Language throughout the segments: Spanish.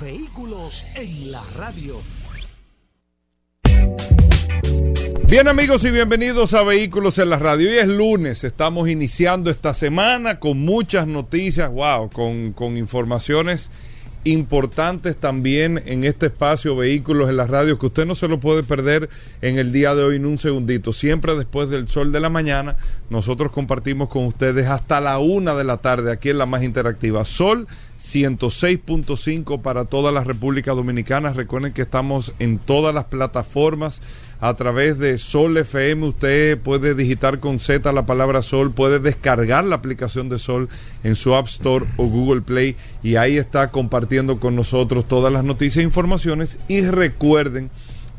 Vehículos en la radio. Bien amigos y bienvenidos a Vehículos en la Radio. Hoy es lunes, estamos iniciando esta semana con muchas noticias, wow, con, con informaciones importantes también en este espacio Vehículos en la Radio que usted no se lo puede perder en el día de hoy en un segundito. Siempre después del sol de la mañana, nosotros compartimos con ustedes hasta la una de la tarde aquí en la más interactiva. Sol 106.5 para toda la República Dominicana. Recuerden que estamos en todas las plataformas a través de Sol FM. Usted puede digitar con Z la palabra Sol, puede descargar la aplicación de Sol en su App Store o Google Play y ahí está compartiendo con nosotros todas las noticias e informaciones. Y recuerden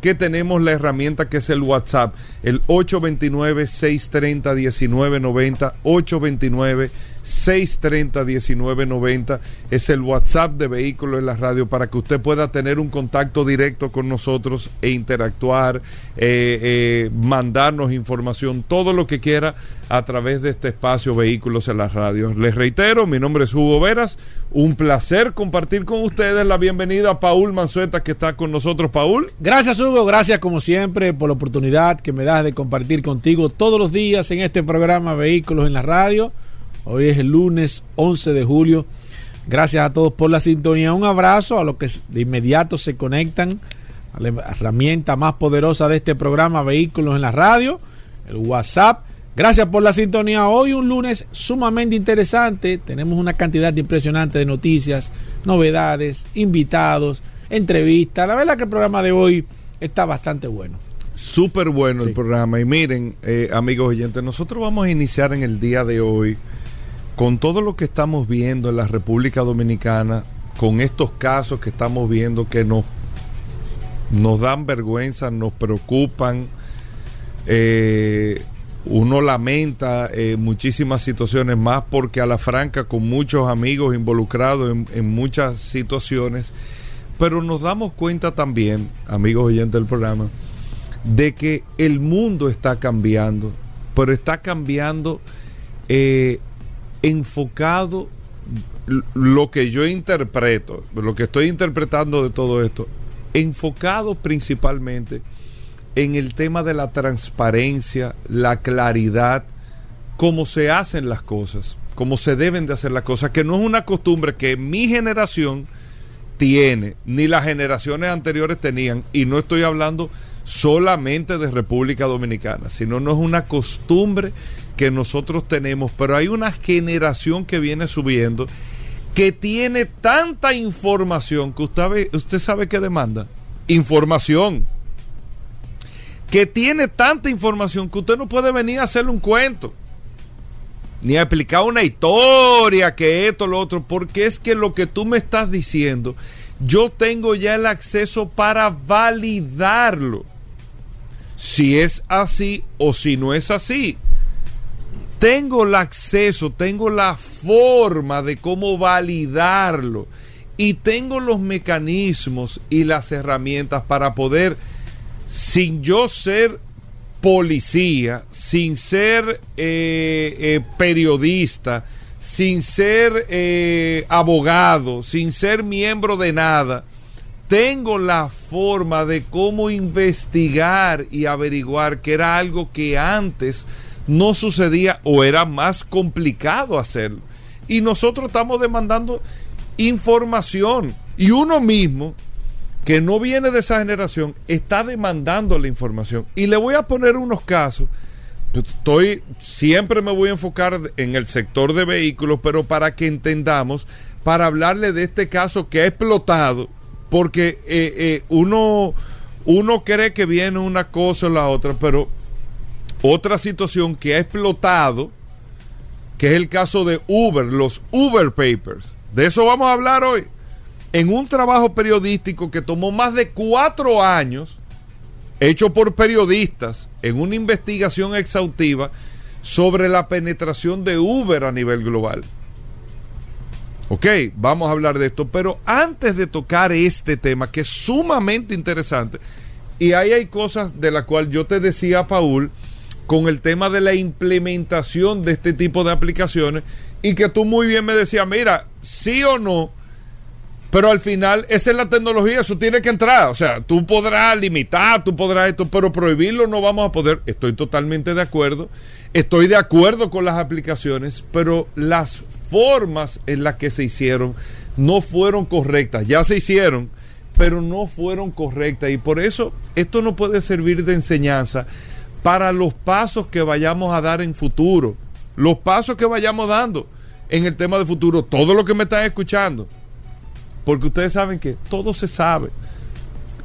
que tenemos la herramienta que es el WhatsApp, el 829-630-1990, 829 630-1990 es el WhatsApp de Vehículos en la Radio para que usted pueda tener un contacto directo con nosotros e interactuar, eh, eh, mandarnos información, todo lo que quiera a través de este espacio Vehículos en la Radio. Les reitero, mi nombre es Hugo Veras, un placer compartir con ustedes la bienvenida a Paul Manzueta que está con nosotros. Paul. Gracias Hugo, gracias como siempre por la oportunidad que me das de compartir contigo todos los días en este programa Vehículos en la Radio. Hoy es el lunes 11 de julio. Gracias a todos por la sintonía. Un abrazo a los que de inmediato se conectan a la herramienta más poderosa de este programa, Vehículos en la Radio, el WhatsApp. Gracias por la sintonía. Hoy un lunes sumamente interesante. Tenemos una cantidad impresionante de noticias, novedades, invitados, entrevistas. La verdad que el programa de hoy está bastante bueno. Súper bueno sí. el programa. Y miren, eh, amigos oyentes, nosotros vamos a iniciar en el día de hoy con todo lo que estamos viendo en la República Dominicana, con estos casos que estamos viendo que nos, nos dan vergüenza, nos preocupan, eh, uno lamenta eh, muchísimas situaciones más porque a la franca con muchos amigos involucrados en, en muchas situaciones, pero nos damos cuenta también, amigos oyentes del programa, de que el mundo está cambiando, pero está cambiando eh, enfocado lo que yo interpreto, lo que estoy interpretando de todo esto, enfocado principalmente en el tema de la transparencia, la claridad, cómo se hacen las cosas, cómo se deben de hacer las cosas, que no es una costumbre que mi generación tiene, ni las generaciones anteriores tenían, y no estoy hablando solamente de República Dominicana, sino no es una costumbre que nosotros tenemos, pero hay una generación que viene subiendo que tiene tanta información que usted, usted sabe que demanda. Información. Que tiene tanta información que usted no puede venir a hacerle un cuento ni a explicar una historia que esto lo otro porque es que lo que tú me estás diciendo yo tengo ya el acceso para validarlo. Si es así o si no es así tengo el acceso, tengo la forma de cómo validarlo y tengo los mecanismos y las herramientas para poder, sin yo ser policía, sin ser eh, eh, periodista, sin ser eh, abogado, sin ser miembro de nada, tengo la forma de cómo investigar y averiguar que era algo que antes no sucedía o era más complicado hacerlo. Y nosotros estamos demandando información. Y uno mismo, que no viene de esa generación, está demandando la información. Y le voy a poner unos casos. Estoy, siempre me voy a enfocar en el sector de vehículos, pero para que entendamos, para hablarle de este caso que ha explotado, porque eh, eh, uno, uno cree que viene una cosa o la otra, pero otra situación que ha explotado, que es el caso de Uber, los Uber Papers. De eso vamos a hablar hoy. en un trabajo periodístico que tomó más de cuatro años, hecho por periodistas, en una investigación exhaustiva sobre la penetración de Uber a nivel global. Ok, vamos a hablar de esto, pero antes de tocar este tema, que es sumamente interesante, y ahí hay cosas de las cuales yo te decía, Paul, con el tema de la implementación de este tipo de aplicaciones, y que tú muy bien me decías, mira, sí o no, pero al final esa es la tecnología, eso tiene que entrar. O sea, tú podrás limitar, tú podrás esto, pero prohibirlo no vamos a poder. Estoy totalmente de acuerdo. Estoy de acuerdo con las aplicaciones, pero las formas en las que se hicieron no fueron correctas. Ya se hicieron, pero no fueron correctas. Y por eso esto no puede servir de enseñanza para los pasos que vayamos a dar en futuro. Los pasos que vayamos dando en el tema de futuro. Todo lo que me están escuchando. Porque ustedes saben que todo se sabe.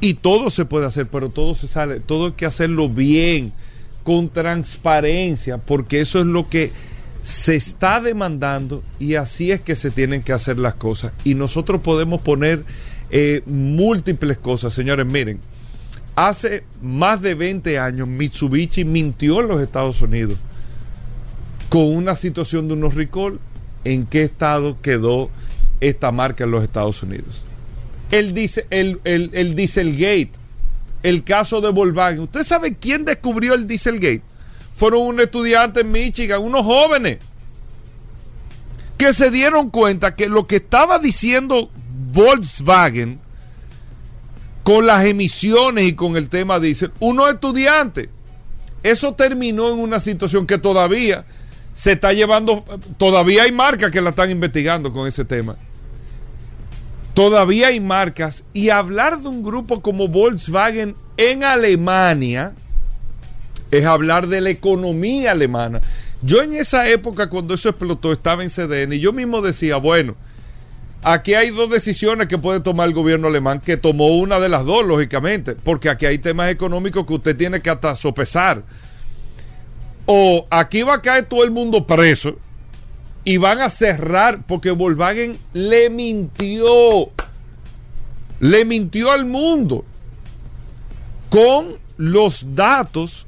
Y todo se puede hacer, pero todo se sale. Todo hay que hacerlo bien, con transparencia, porque eso es lo que se está demandando y así es que se tienen que hacer las cosas. Y nosotros podemos poner eh, múltiples cosas. Señores, miren, hace más de 20 años Mitsubishi mintió en los Estados Unidos con una situación de unos recall. ¿En qué estado quedó esta marca en los Estados Unidos? El, el, el, el Dieselgate, el caso de Volkswagen. ¿Usted sabe quién descubrió el Dieselgate? fueron un estudiante en Michigan, unos jóvenes, que se dieron cuenta que lo que estaba diciendo Volkswagen con las emisiones y con el tema diésel, unos estudiantes, eso terminó en una situación que todavía se está llevando, todavía hay marcas que la están investigando con ese tema. Todavía hay marcas y hablar de un grupo como Volkswagen en Alemania, es hablar de la economía alemana. Yo en esa época, cuando eso explotó, estaba en CDN y yo mismo decía, bueno, aquí hay dos decisiones que puede tomar el gobierno alemán, que tomó una de las dos, lógicamente, porque aquí hay temas económicos que usted tiene que hasta sopesar. O aquí va a caer todo el mundo preso y van a cerrar, porque Volkswagen le mintió, le mintió al mundo con los datos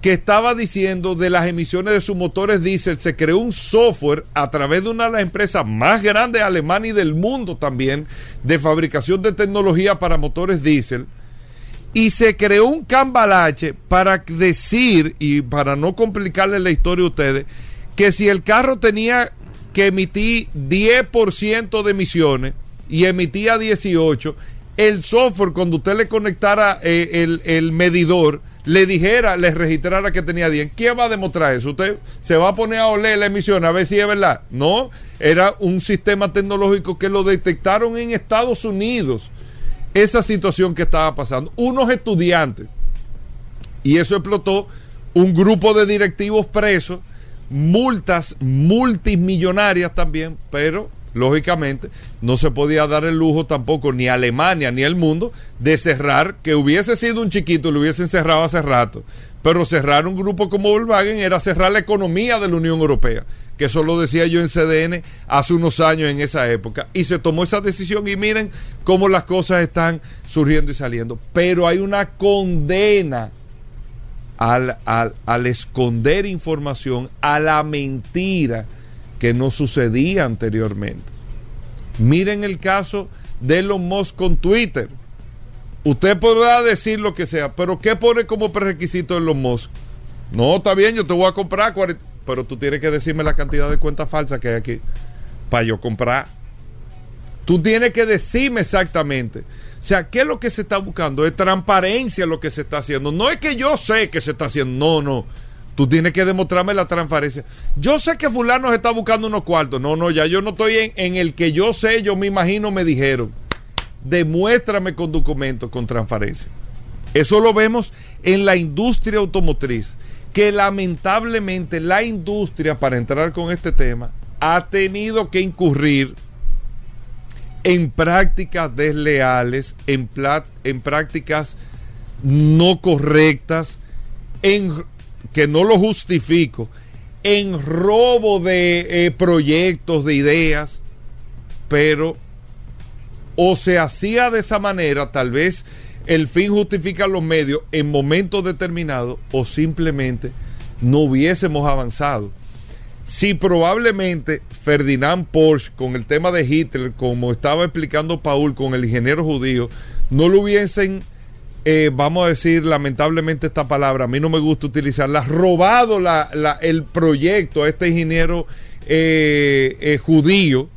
que estaba diciendo de las emisiones de sus motores diésel, se creó un software a través de una de las empresas más grandes de Alemania y del mundo también, de fabricación de tecnología para motores diésel, y se creó un cambalache para decir, y para no complicarle la historia a ustedes, que si el carro tenía que emitir 10% de emisiones y emitía 18%, el software, cuando usted le conectara eh, el, el medidor, le dijera, le registrara que tenía 10. ¿Quién va a demostrar eso? Usted se va a poner a oler la emisión a ver si es verdad. No, era un sistema tecnológico que lo detectaron en Estados Unidos. Esa situación que estaba pasando. Unos estudiantes. Y eso explotó un grupo de directivos presos, multas multimillonarias también, pero lógicamente, no se podía dar el lujo tampoco ni Alemania ni el mundo de cerrar, que hubiese sido un chiquito, lo hubiesen cerrado hace rato. Pero cerrar un grupo como Volkswagen era cerrar la economía de la Unión Europea, que eso lo decía yo en CDN hace unos años en esa época. Y se tomó esa decisión y miren cómo las cosas están surgiendo y saliendo. Pero hay una condena al, al, al esconder información, a la mentira que no sucedía anteriormente. Miren el caso de Elon Musk con Twitter. Usted podrá decir lo que sea, pero ¿qué pone como prerequisito Elon Musk? No, está bien, yo te voy a comprar, pero tú tienes que decirme la cantidad de cuentas falsas que hay aquí para yo comprar. Tú tienes que decirme exactamente. O sea, ¿qué es lo que se está buscando? Es transparencia lo que se está haciendo. No es que yo sé que se está haciendo. No, no. Tú tienes que demostrarme la transparencia. Yo sé que fulano se está buscando unos cuartos. No, no, ya yo no estoy en, el que yo sé, yo me imagino, me dijeron. Demuéstrame con documentos, con transparencia. Eso lo vemos en la industria automotriz, que lamentablemente la industria, para entrar con este tema, ha tenido que incurrir en prácticas desleales, en, en prácticas no correctas, en que no lo justifico, en robo de eh, proyectos, de ideas, pero o se hacía de esa manera, tal vez el fin justifica los medios en momentos determinados, o simplemente no hubiésemos avanzado. Si probablemente Ferdinand Porsche, con el tema de Hitler, como estaba explicando Paul, con el ingeniero judío, no lo hubiesen, eh, vamos a decir lamentablemente esta palabra, a mí no me gusta utilizarla, robado el proyecto a este ingeniero eh, eh, judío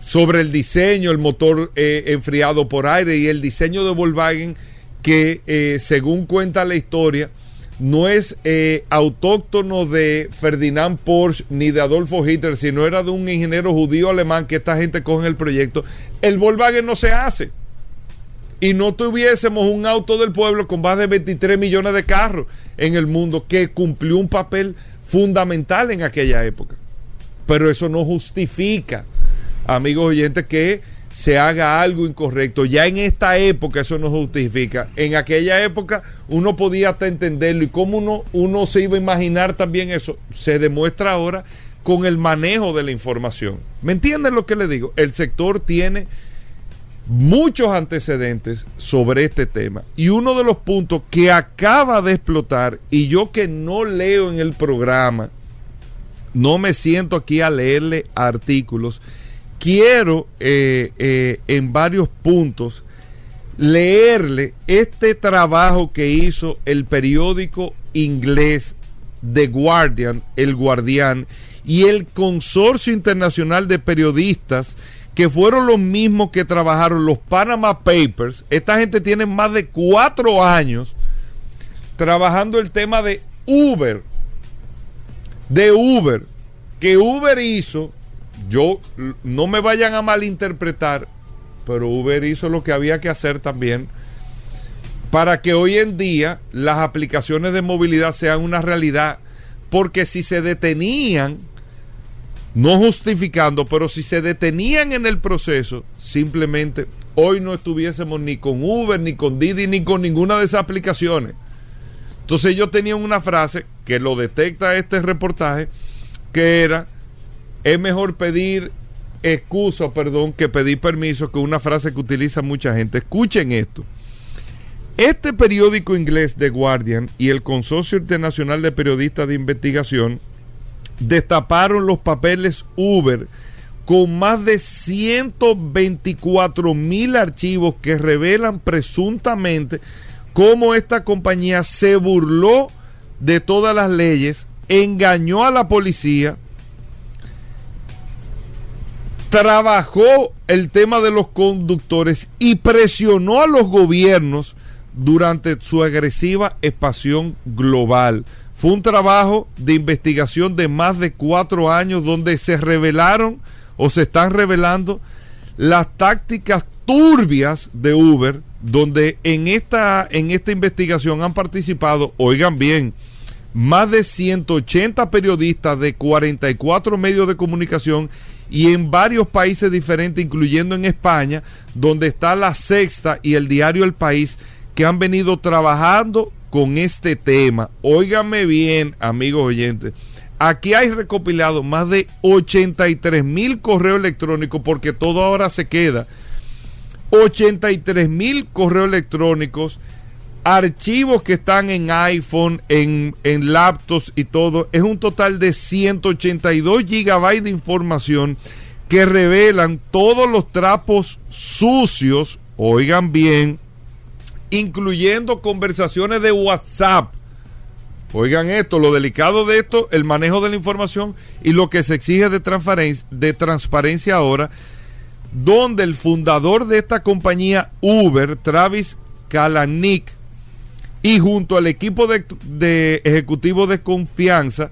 sobre el diseño, el motor enfriado por aire y el diseño de Volkswagen que según cuenta la historia, no es eh, autóctono de Ferdinand Porsche ni de Adolfo Hitler, sino era de un ingeniero judío alemán que esta gente coge el proyecto, el Volkswagen no se hace. Y no tuviésemos un auto del pueblo con más de 23 millones de carros en el mundo que cumplió un papel fundamental en aquella época. Pero eso no justifica, amigos oyentes, que se haga algo incorrecto. Ya en esta época eso no justifica. En aquella época uno podía hasta entenderlo y cómo uno, uno se iba a imaginar también eso, se demuestra ahora con el manejo de la información. ¿Me entienden lo que le digo? El sector tiene muchos antecedentes sobre este tema. Y uno de los puntos que acaba de explotar y yo que no leo en el programa, no me siento aquí a leerle artículos, quiero eh, eh, en varios puntos leerle este trabajo que hizo el periódico inglés The Guardian, El Guardián, y el Consorcio Internacional de Periodistas, que fueron los mismos que trabajaron los Panama Papers. Esta gente tiene más de cuatro años trabajando el tema de Uber, de Uber, que Uber hizo yo no me vayan a malinterpretar, pero Uber hizo lo que había que hacer también para que hoy en día las aplicaciones de movilidad sean una realidad, porque si se detenían, no justificando, pero si se detenían en el proceso, simplemente hoy no estuviésemos ni con Uber, ni con Didi, ni con ninguna de esas aplicaciones. Entonces yo tenía una frase que lo detecta este reportaje, que era es mejor pedir excusa, perdón, que pedir permiso, que una frase que utiliza mucha gente. Escuchen esto. Este periódico inglés The Guardian y el Consorcio Internacional de Periodistas de Investigación destaparon los papeles Uber con más de 124 mil archivos que revelan presuntamente cómo esta compañía se burló de todas las leyes, engañó a la policía, trabajó el tema de los conductores y presionó a los gobiernos durante su agresiva expansión global. Fue un trabajo de investigación de más de cuatro años donde se revelaron o se están revelando las tácticas turbias de Uber, donde en esta, en esta investigación han participado, oigan bien, más de 180 periodistas de 44 medios de comunicación y en varios países diferentes, incluyendo en España, donde está la sexta y el diario El País, que han venido trabajando con este tema. Óigame bien, amigos oyentes. Aquí hay recopilado más de 83 mil correos electrónicos, porque todo ahora se queda. 83 mil correos electrónicos archivos que están en iPhone, en, en laptops y todo, es un total de 182 gigabytes de información que revelan todos los trapos sucios, oigan bien, incluyendo conversaciones de WhatsApp. Oigan esto, lo delicado de esto, el manejo de la información y lo que se exige de transparencia, ahora, donde el fundador de esta compañía Uber, Travis Kalanick, y junto al equipo de, de ejecutivo de confianza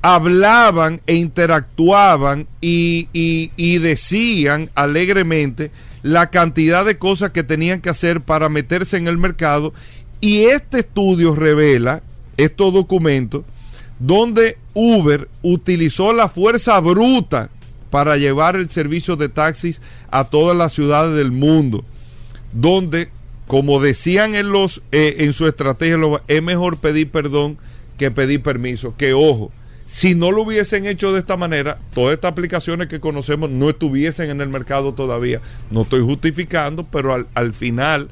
hablaban e interactuaban y, y, decían alegremente la cantidad de cosas que tenían que hacer para meterse en el mercado y este estudio revela estos documentos donde Uber utilizó la fuerza bruta para llevar el servicio de taxis a todas las ciudades del mundo, donde como decían en, los, eh, en su estrategia, es mejor pedir perdón que pedir permiso. Que ojo, Si no lo hubiesen hecho de esta manera, todas estas aplicaciones que conocemos no estuviesen en el mercado todavía. No estoy justificando, pero al, al final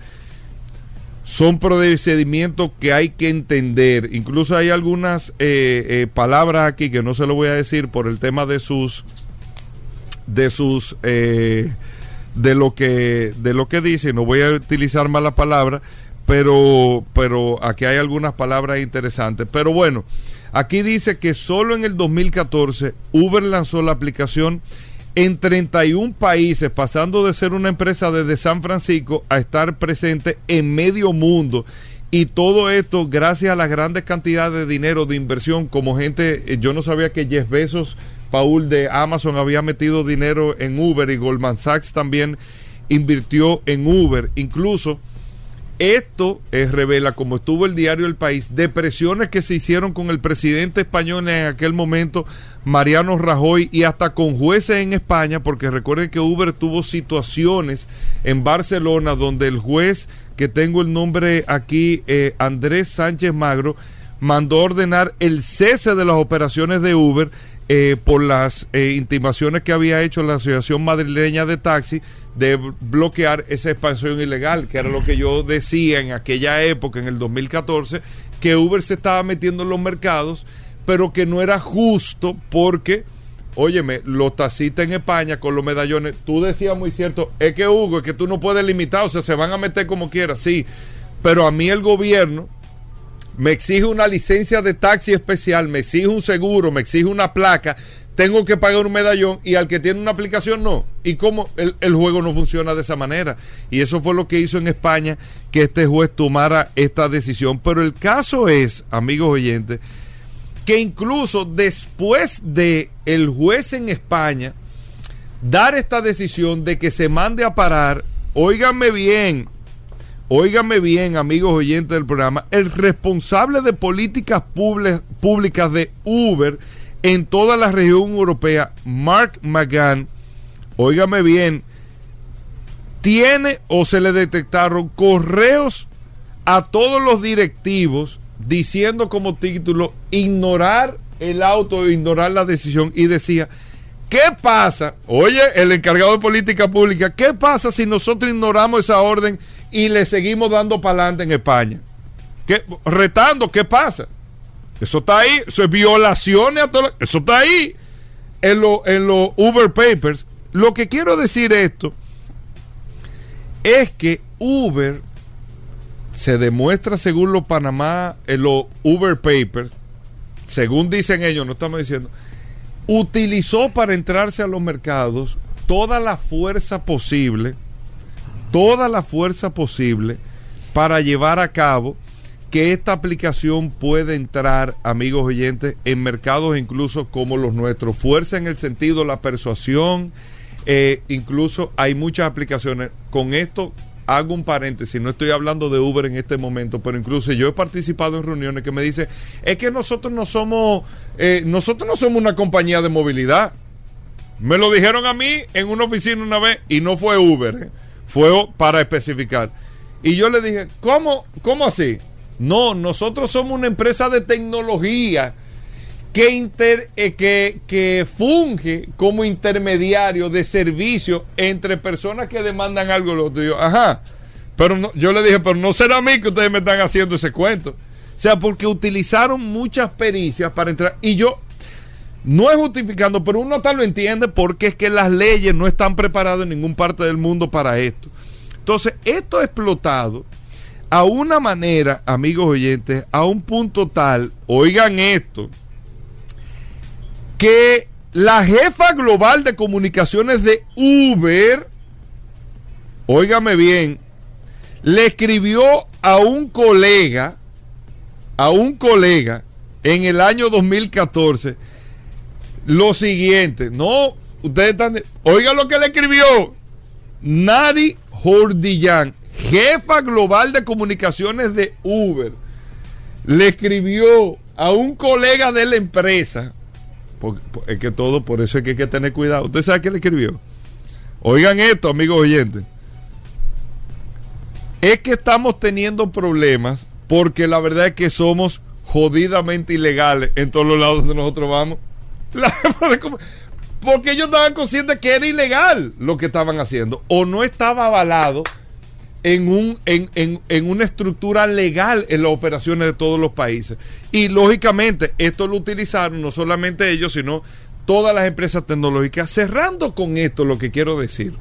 son procedimientos que hay que entender. Incluso hay algunas eh, eh, palabras aquí que no se lo voy a decir por el tema de sus de sus eh, de lo que de lo que dice. No voy a utilizar malas palabras, pero pero aquí hay algunas palabras interesantes. Pero bueno, aquí dice que solo en el 2014 Uber lanzó la aplicación en 31 países, pasando de ser una empresa desde San Francisco a estar presente en medio mundo. Y todo esto gracias a las grandes cantidades de dinero de inversión, como gente, eh, yo no sabía que Jeff Bezos, Paul de Amazon había metido dinero en Uber y Goldman Sachs también invirtió en Uber. Incluso esto es, revela, como estuvo el diario El País, depresiones que se hicieron con el presidente español en aquel momento, Mariano Rajoy, y hasta con jueces en España, porque recuerden que Uber tuvo situaciones en Barcelona donde el juez, que tengo el nombre aquí, eh, Andrés Sánchez Magro, mandó ordenar el cese de las operaciones de Uber eh, por las eh, intimaciones que había hecho la Asociación Madrileña de Taxi de bloquear esa expansión ilegal, que era lo que yo decía en aquella época, en el 2014, que Uber se estaba metiendo en los mercados, pero que no era justo porque, óyeme, los taxistas en España con los medallones, tú decías muy cierto, es que Hugo, es que tú no puedes limitar, o sea, se van a meter como quieras, sí, pero a mí el gobierno me exige una licencia de taxi especial, me exige un seguro, me exige una placa, tengo que pagar un medallón y al que tiene una aplicación no. ¿Y cómo el, el, juego no funciona de esa manera? Y eso fue lo que hizo en España que este juez tomara esta decisión. Pero el caso es, amigos oyentes, que incluso después de el juez en España dar esta decisión de que se mande a parar, óiganme bien, Óigame bien, amigos oyentes del programa, el responsable de políticas públicas de Uber en toda la región europea, Mark McGann, óigame bien, tiene o se le detectaron correos a todos los directivos diciendo como título ignorar el auto, ignorar la decisión y decía, ¿qué pasa? Oye, el encargado de política pública, ¿qué pasa si nosotros ignoramos esa orden? y le seguimos dando para adelante en España. ¿Qué? Retando, ¿qué pasa? Eso está ahí, eso es violaciones a todo, eso está ahí en los en Uber Papers. Lo que quiero decir esto es que Uber se demuestra según los Panamá, en los Uber Papers, según dicen ellos, no estamos diciendo, utilizó para entrarse a los mercados toda la fuerza posible toda la fuerza posible para llevar a cabo que esta aplicación pueda entrar, amigos oyentes, en mercados incluso como los nuestros. Fuerza en el sentido la persuasión, eh, incluso hay muchas aplicaciones. Con esto hago un paréntesis, no estoy hablando de Uber en este momento, pero incluso yo he participado en reuniones que me dicen, es que nosotros no somos, eh, nosotros no somos una compañía de movilidad. Me lo dijeron a mí en una oficina una vez y no fue Uber. Fue para especificar. Y yo le dije, ¿cómo, cómo así? No, nosotros somos una empresa de tecnología que, inter, eh, que, que, funge como intermediario de servicio entre personas que demandan algo. Lo otro. Ajá. Pero yo le dije, pero no será a mí que ustedes me están haciendo ese cuento. O sea, porque utilizaron muchas pericias para entrar. Y yo, no es justificando, pero uno tal lo entiende porque es que las leyes no están preparadas en ninguna parte del mundo para esto. Entonces, esto explotado a una manera, amigos oyentes, a un punto tal, oigan esto, que la jefa global de comunicaciones de Uber, óigame bien, le escribió a un colega, a un colega en el año 2014, lo siguiente. No, ustedes están. Oiga lo que le escribió Nari Jordillán, jefa global de comunicaciones de Uber. Le escribió a un colega de la empresa. Porque, es que todo, por eso es que hay que tener cuidado. ¿Usted sabe qué le escribió? Oigan esto, amigos oyentes. Es que estamos teniendo problemas porque la verdad es que somos jodidamente ilegales en todos los lados donde nosotros vamos. Porque ellos estaban conscientes que era ilegal lo que estaban haciendo o no estaba avalado en, un, en, en, en, una estructura legal en las operaciones de todos los países. Y lógicamente esto lo utilizaron no solamente ellos, sino todas las empresas tecnológicas. Cerrando con esto lo que quiero decir.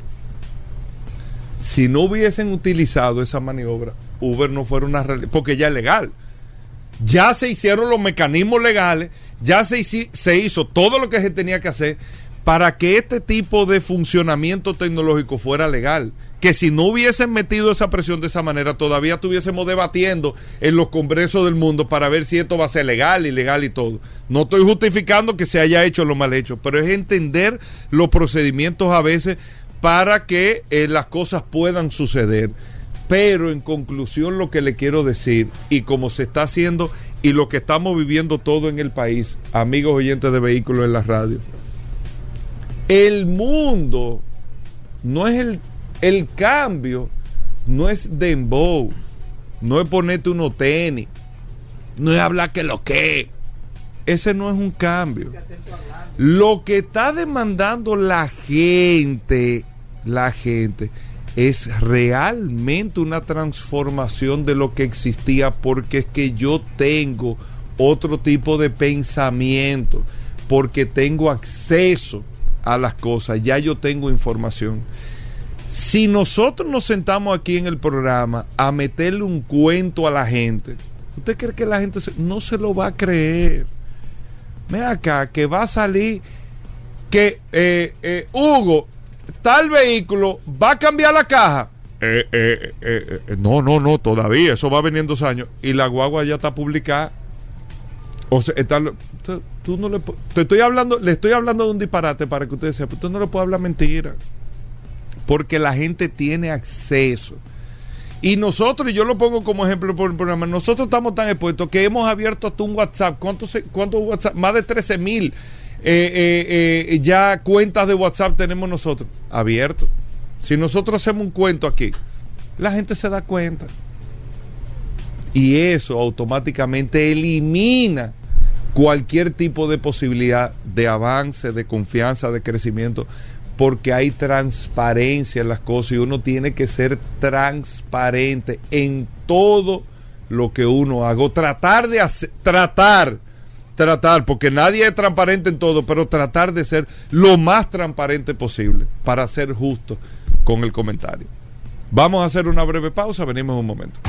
Si no hubiesen utilizado esa maniobra, Uber no fuera una realidad, porque ya es legal. Ya se hicieron los mecanismos legales, ya se, se hizo todo lo que se tenía que hacer para que este tipo de funcionamiento tecnológico fuera legal. Que si no hubiesen metido esa presión de esa manera, todavía estuviésemos debatiendo en los congresos del mundo para ver si esto va a ser legal, ilegal y todo. No estoy justificando que se haya hecho lo mal hecho, pero es entender los procedimientos a veces para que eh, las cosas puedan suceder. Pero en conclusión lo que le quiero decir, y como se está haciendo y lo que estamos viviendo todo en el país, amigos oyentes de vehículos en la radio, el mundo no es el, el cambio, no es dembow, no es ponerte unos tenis, no es hablar que lo que. Ese no es un cambio. Lo que está demandando la gente, la gente, es realmente una transformación de lo que existía porque es que yo tengo otro tipo de pensamiento, porque tengo acceso a las cosas, ya yo tengo información. Si nosotros nos sentamos aquí en el programa a meterle un cuento a la gente, ¿usted cree que la gente no se lo va a creer? Ve acá, que va a salir que eh, eh, Hugo, tal vehículo, va a cambiar la caja. Eh, no, no, no, todavía, eso va a venir en dos años. Y la guagua ya está publicada. O sea, está, tú no le te estoy hablando, le estoy hablando de un disparate para que ustedes sepan, tú no le puedes hablar mentira. Porque la gente tiene acceso. Y nosotros, y yo lo pongo como ejemplo por el programa, nosotros estamos tan expuestos que hemos abierto hasta un WhatsApp. ¿Cuántos, cuántos WhatsApp? Más de 13 mil eh, eh, eh, ya cuentas de WhatsApp tenemos nosotros abiertos. Si nosotros hacemos un cuento aquí, la gente se da cuenta. Y eso automáticamente elimina cualquier tipo de posibilidad de avance, de confianza, de crecimiento, porque hay transparencia en las cosas y uno tiene que ser transparente en todo lo que uno haga. tratar de hacer, tratar, tratar, porque nadie es transparente en todo, pero tratar de ser lo más transparente posible para ser justo con el comentario. Vamos a hacer una breve pausa, venimos en un momento.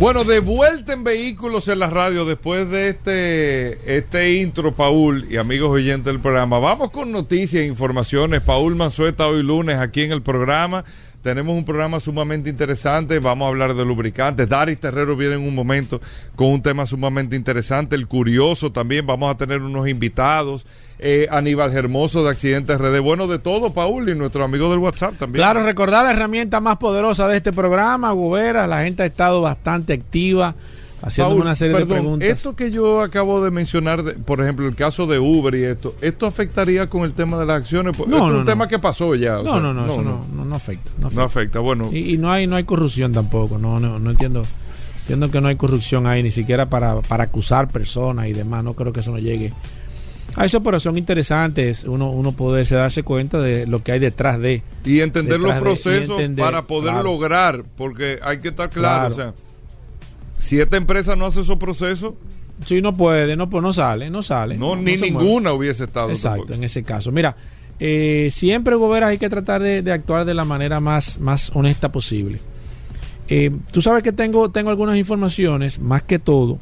Bueno, de vuelta en vehículos en la radio después de este, este intro, Paul y amigos oyentes del programa. Vamos con noticias e informaciones. Paul Manzueta hoy lunes aquí en el programa. Tenemos un programa sumamente interesante. Vamos a hablar de lubricantes. Daris Terrero viene en un momento con un tema sumamente interesante. El curioso también. Vamos a tener unos invitados eh, Aníbal Hermoso de Accidentes RD. Bueno, de todo, Paul, y nuestro amigo del WhatsApp también. Claro, recordar la herramienta más poderosa de este programa, Gubera. La gente ha estado bastante activa haciendo una serie de preguntas. Esto que yo acabo de mencionar, por ejemplo, el caso de Uber y esto, ¿esto afectaría con el tema de las acciones? Pues, no, es un tema que pasó ya. no, no, no, eso no, no, afecta, no afecta. bueno. Y, no hay no hay corrupción tampoco, no, no, no entiendo. Entiendo que no hay corrupción ahí, ni siquiera para, para acusar personas y demás. No creo que eso no llegue a eso, pero son interesantes uno, uno poderse darse cuenta de lo que hay detrás de. Y entender los procesos para poder lograr, porque hay que estar claro, o sea, si esta empresa no hace esos procesos... Sí, no puede, no, pues no sale, no sale. No, ni ninguna hubiese estado. Exacto, en ese caso. Mira, eh, siempre, Gobera, hay que tratar de, actuar de la manera más, más honesta posible. Eh, tú sabes que tengo, tengo algunas informaciones, más que todo,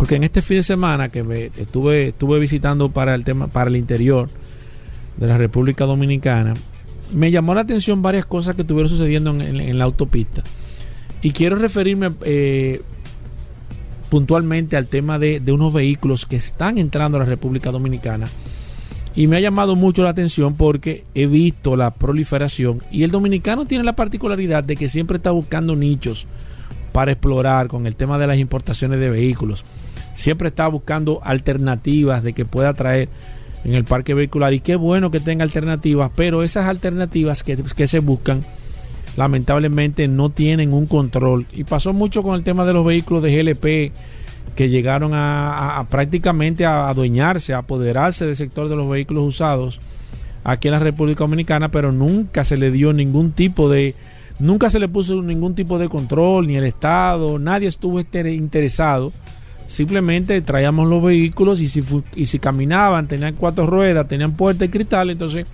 porque en este fin de semana que me estuve, estuve visitando para el tema, para el interior de la República Dominicana, me llamó la atención varias cosas que estuvieron sucediendo en, la autopista. Y quiero referirme eh, puntualmente al tema de, de, unos vehículos que están entrando a la República Dominicana. Y me ha llamado mucho la atención porque he visto la proliferación. Y el dominicano tiene la particularidad de que siempre está buscando nichos para explorar con el tema de las importaciones de vehículos siempre está buscando alternativas de que pueda traer en el parque vehicular y qué bueno que tenga alternativas, pero esas alternativas que, se buscan lamentablemente no tienen un control. Y pasó mucho con el tema de los vehículos de GLP que llegaron a, prácticamente a adueñarse, a apoderarse del sector de los vehículos usados aquí en la República Dominicana, pero nunca se le dio ningún tipo de, nunca se le puso ningún tipo de control, ni el Estado, nadie estuvo interesado. Simplemente traíamos los vehículos y si, y si caminaban, tenían cuatro ruedas, tenían puerta y cristal, entonces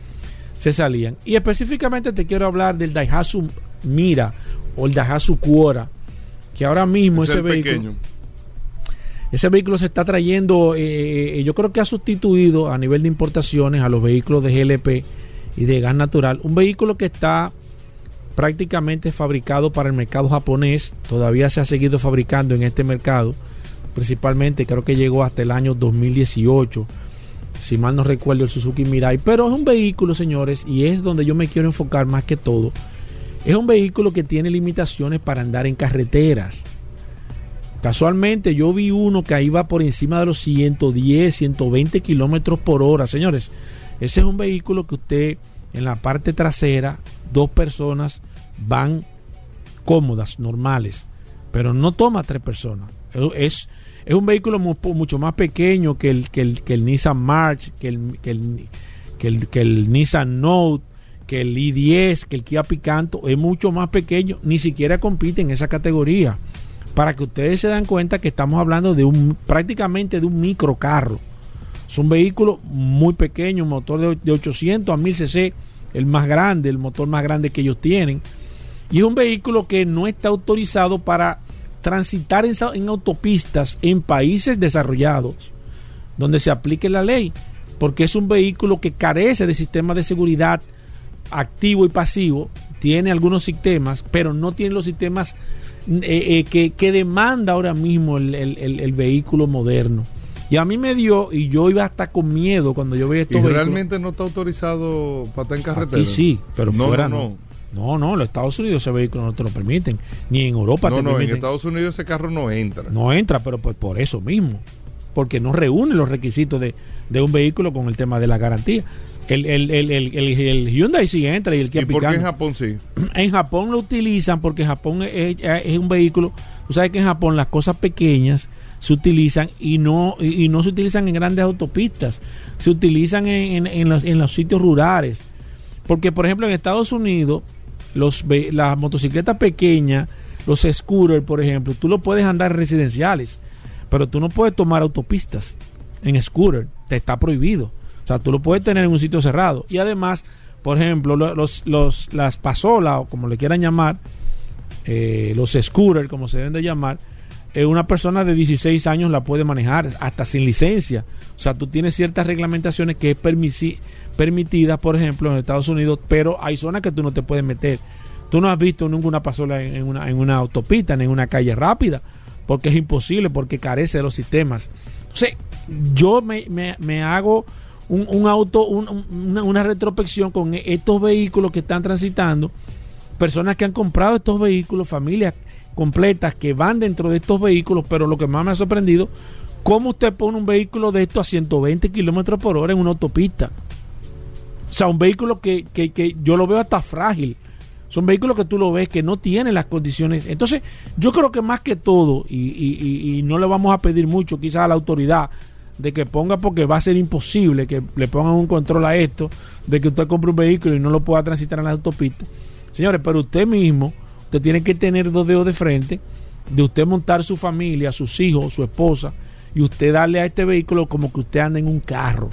se salían. Y específicamente te quiero hablar del Daihatsu Mira o el Daihatsu Quora, que ahora mismo ese vehículo... Ese vehículo se está trayendo, eh, eh, yo creo que ha sustituido a nivel de importaciones a los vehículos de GLP y de gas natural. Un vehículo que está prácticamente fabricado para el mercado japonés, todavía se ha seguido fabricando en este mercado, principalmente creo que llegó hasta el año 2018 si mal no recuerdo, el Suzuki Mirai. Pero es un vehículo, señores, y es donde yo me quiero enfocar más que todo. Es un vehículo que tiene limitaciones para andar en carreteras. Casualmente yo vi uno que iba por encima de los 110, 120 kilómetros por hora. Señores, ese es un vehículo que usted en la parte trasera, dos personas van cómodas, normales, pero no toma tres personas. Es, es un vehículo mucho más pequeño que el, que el, que el Nissan March, que el, que el, que el, Nissan Note, que el i10, que el Kia Picanto. Es mucho más pequeño. Ni siquiera compite en esa categoría. Para que ustedes se den cuenta que estamos hablando de un prácticamente de un microcarro. Es un vehículo muy pequeño, un motor de, de 800 a 1000 cc, el más grande, el motor más grande que ellos tienen. Y es un vehículo que no está autorizado para transitar en, autopistas en países desarrollados donde se aplique la ley, porque es un vehículo que carece de sistemas de seguridad activo y pasivo, tiene algunos sistemas, pero no tiene los sistemas eh, eh, que, demanda ahora mismo el, vehículo moderno. Y a mí me dio, y yo iba hasta con miedo cuando yo veía esto. ¿Y realmente no está autorizado para estar en carretera? Aquí sí, pero fuera no. No, no, en los Estados Unidos ese vehículo no te lo permiten, ni en Europa no, te no, en Estados Unidos ese carro no entra. No entra, pero pues por eso mismo, porque no reúne los requisitos de, un vehículo con el tema de la garantía. El, el, el, el, Hyundai sí entra y el Kia ¿Y por qué en Japón sí? En Japón lo utilizan porque Japón es, un vehículo, tú sabes que en Japón las cosas pequeñas se utilizan y no, y, no se utilizan en grandes autopistas, se utilizan en, en, los, en los sitios rurales. Porque, por ejemplo, en Estados Unidos los, las motocicletas pequeñas, los scooters, por ejemplo, tú lo puedes andar en residenciales, pero tú no puedes tomar autopistas en scooter, te está prohibido. O sea, tú lo puedes tener en un sitio cerrado. Y además, por ejemplo, los, los, las pasolas, o como le quieran llamar, eh, los scooters, como se deben de llamar, eh, una persona de 16 años la puede manejar hasta sin licencia. O sea, tú tienes ciertas reglamentaciones que es permitidas, por ejemplo, en Estados Unidos, pero hay zonas que tú no te puedes meter. Tú no has visto ninguna pasola en, una, en una autopista, en una calle rápida, porque es imposible, porque carece de los sistemas. Entonces, yo me, me, hago un, auto, una, una retrospección con estos vehículos que están transitando, personas que han comprado estos vehículos, familias completas que van dentro de estos vehículos, pero lo que más me ha sorprendido ¿Cómo usted pone un vehículo de esto a 120 kilómetros por hora en una autopista? O sea, un vehículo que, yo lo veo hasta frágil. Son vehículos que tú lo ves que no tienen las condiciones. Entonces, yo creo que más que todo, y, no le vamos a pedir mucho quizás a la autoridad de que ponga, porque va a ser imposible que le pongan un control a esto, de que usted compre un vehículo y no lo pueda transitar en la autopista. Señores, pero usted mismo, usted tiene que tener dos dedos de frente, de usted montar su familia, sus hijos, su esposa, y usted darle a este vehículo como que usted anda en un carro.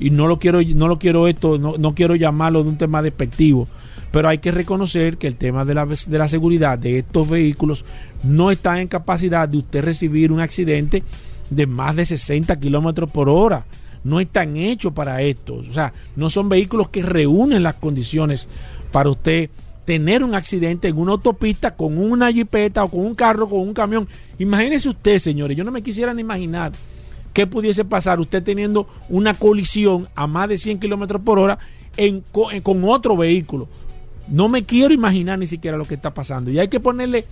Y no lo quiero, no lo quiero esto, no, no quiero llamarlo de un tema despectivo, pero hay que reconocer que el tema de la, de la seguridad de estos vehículos no está en capacidad de usted recibir un accidente de más de 60 kilómetros por hora. No están hechos para esto. O sea, no son vehículos que reúnen las condiciones para usted tener un accidente en una autopista con una jipeta o con un carro, con un camión. Imagínese usted, señores, yo no me quisiera ni imaginar qué pudiese pasar usted teniendo una colisión a más de 100 kilómetros por hora en, con, otro vehículo. No me quiero imaginar ni siquiera lo que está pasando. Y hay que ponerle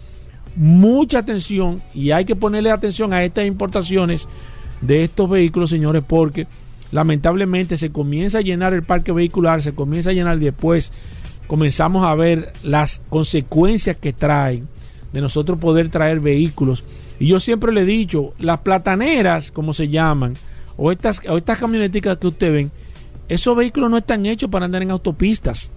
mucha atención y hay que ponerle atención a estas importaciones de estos vehículos, señores, porque lamentablemente se comienza a llenar el parque vehicular, se comienza a llenar después comenzamos a ver las consecuencias que traen de nosotros poder traer vehículos. Y yo siempre le he dicho, las plataneras, como se llaman, o estas, o estas camioneticas que ustedes ven, esos vehículos no están hechos para andar en autopistas.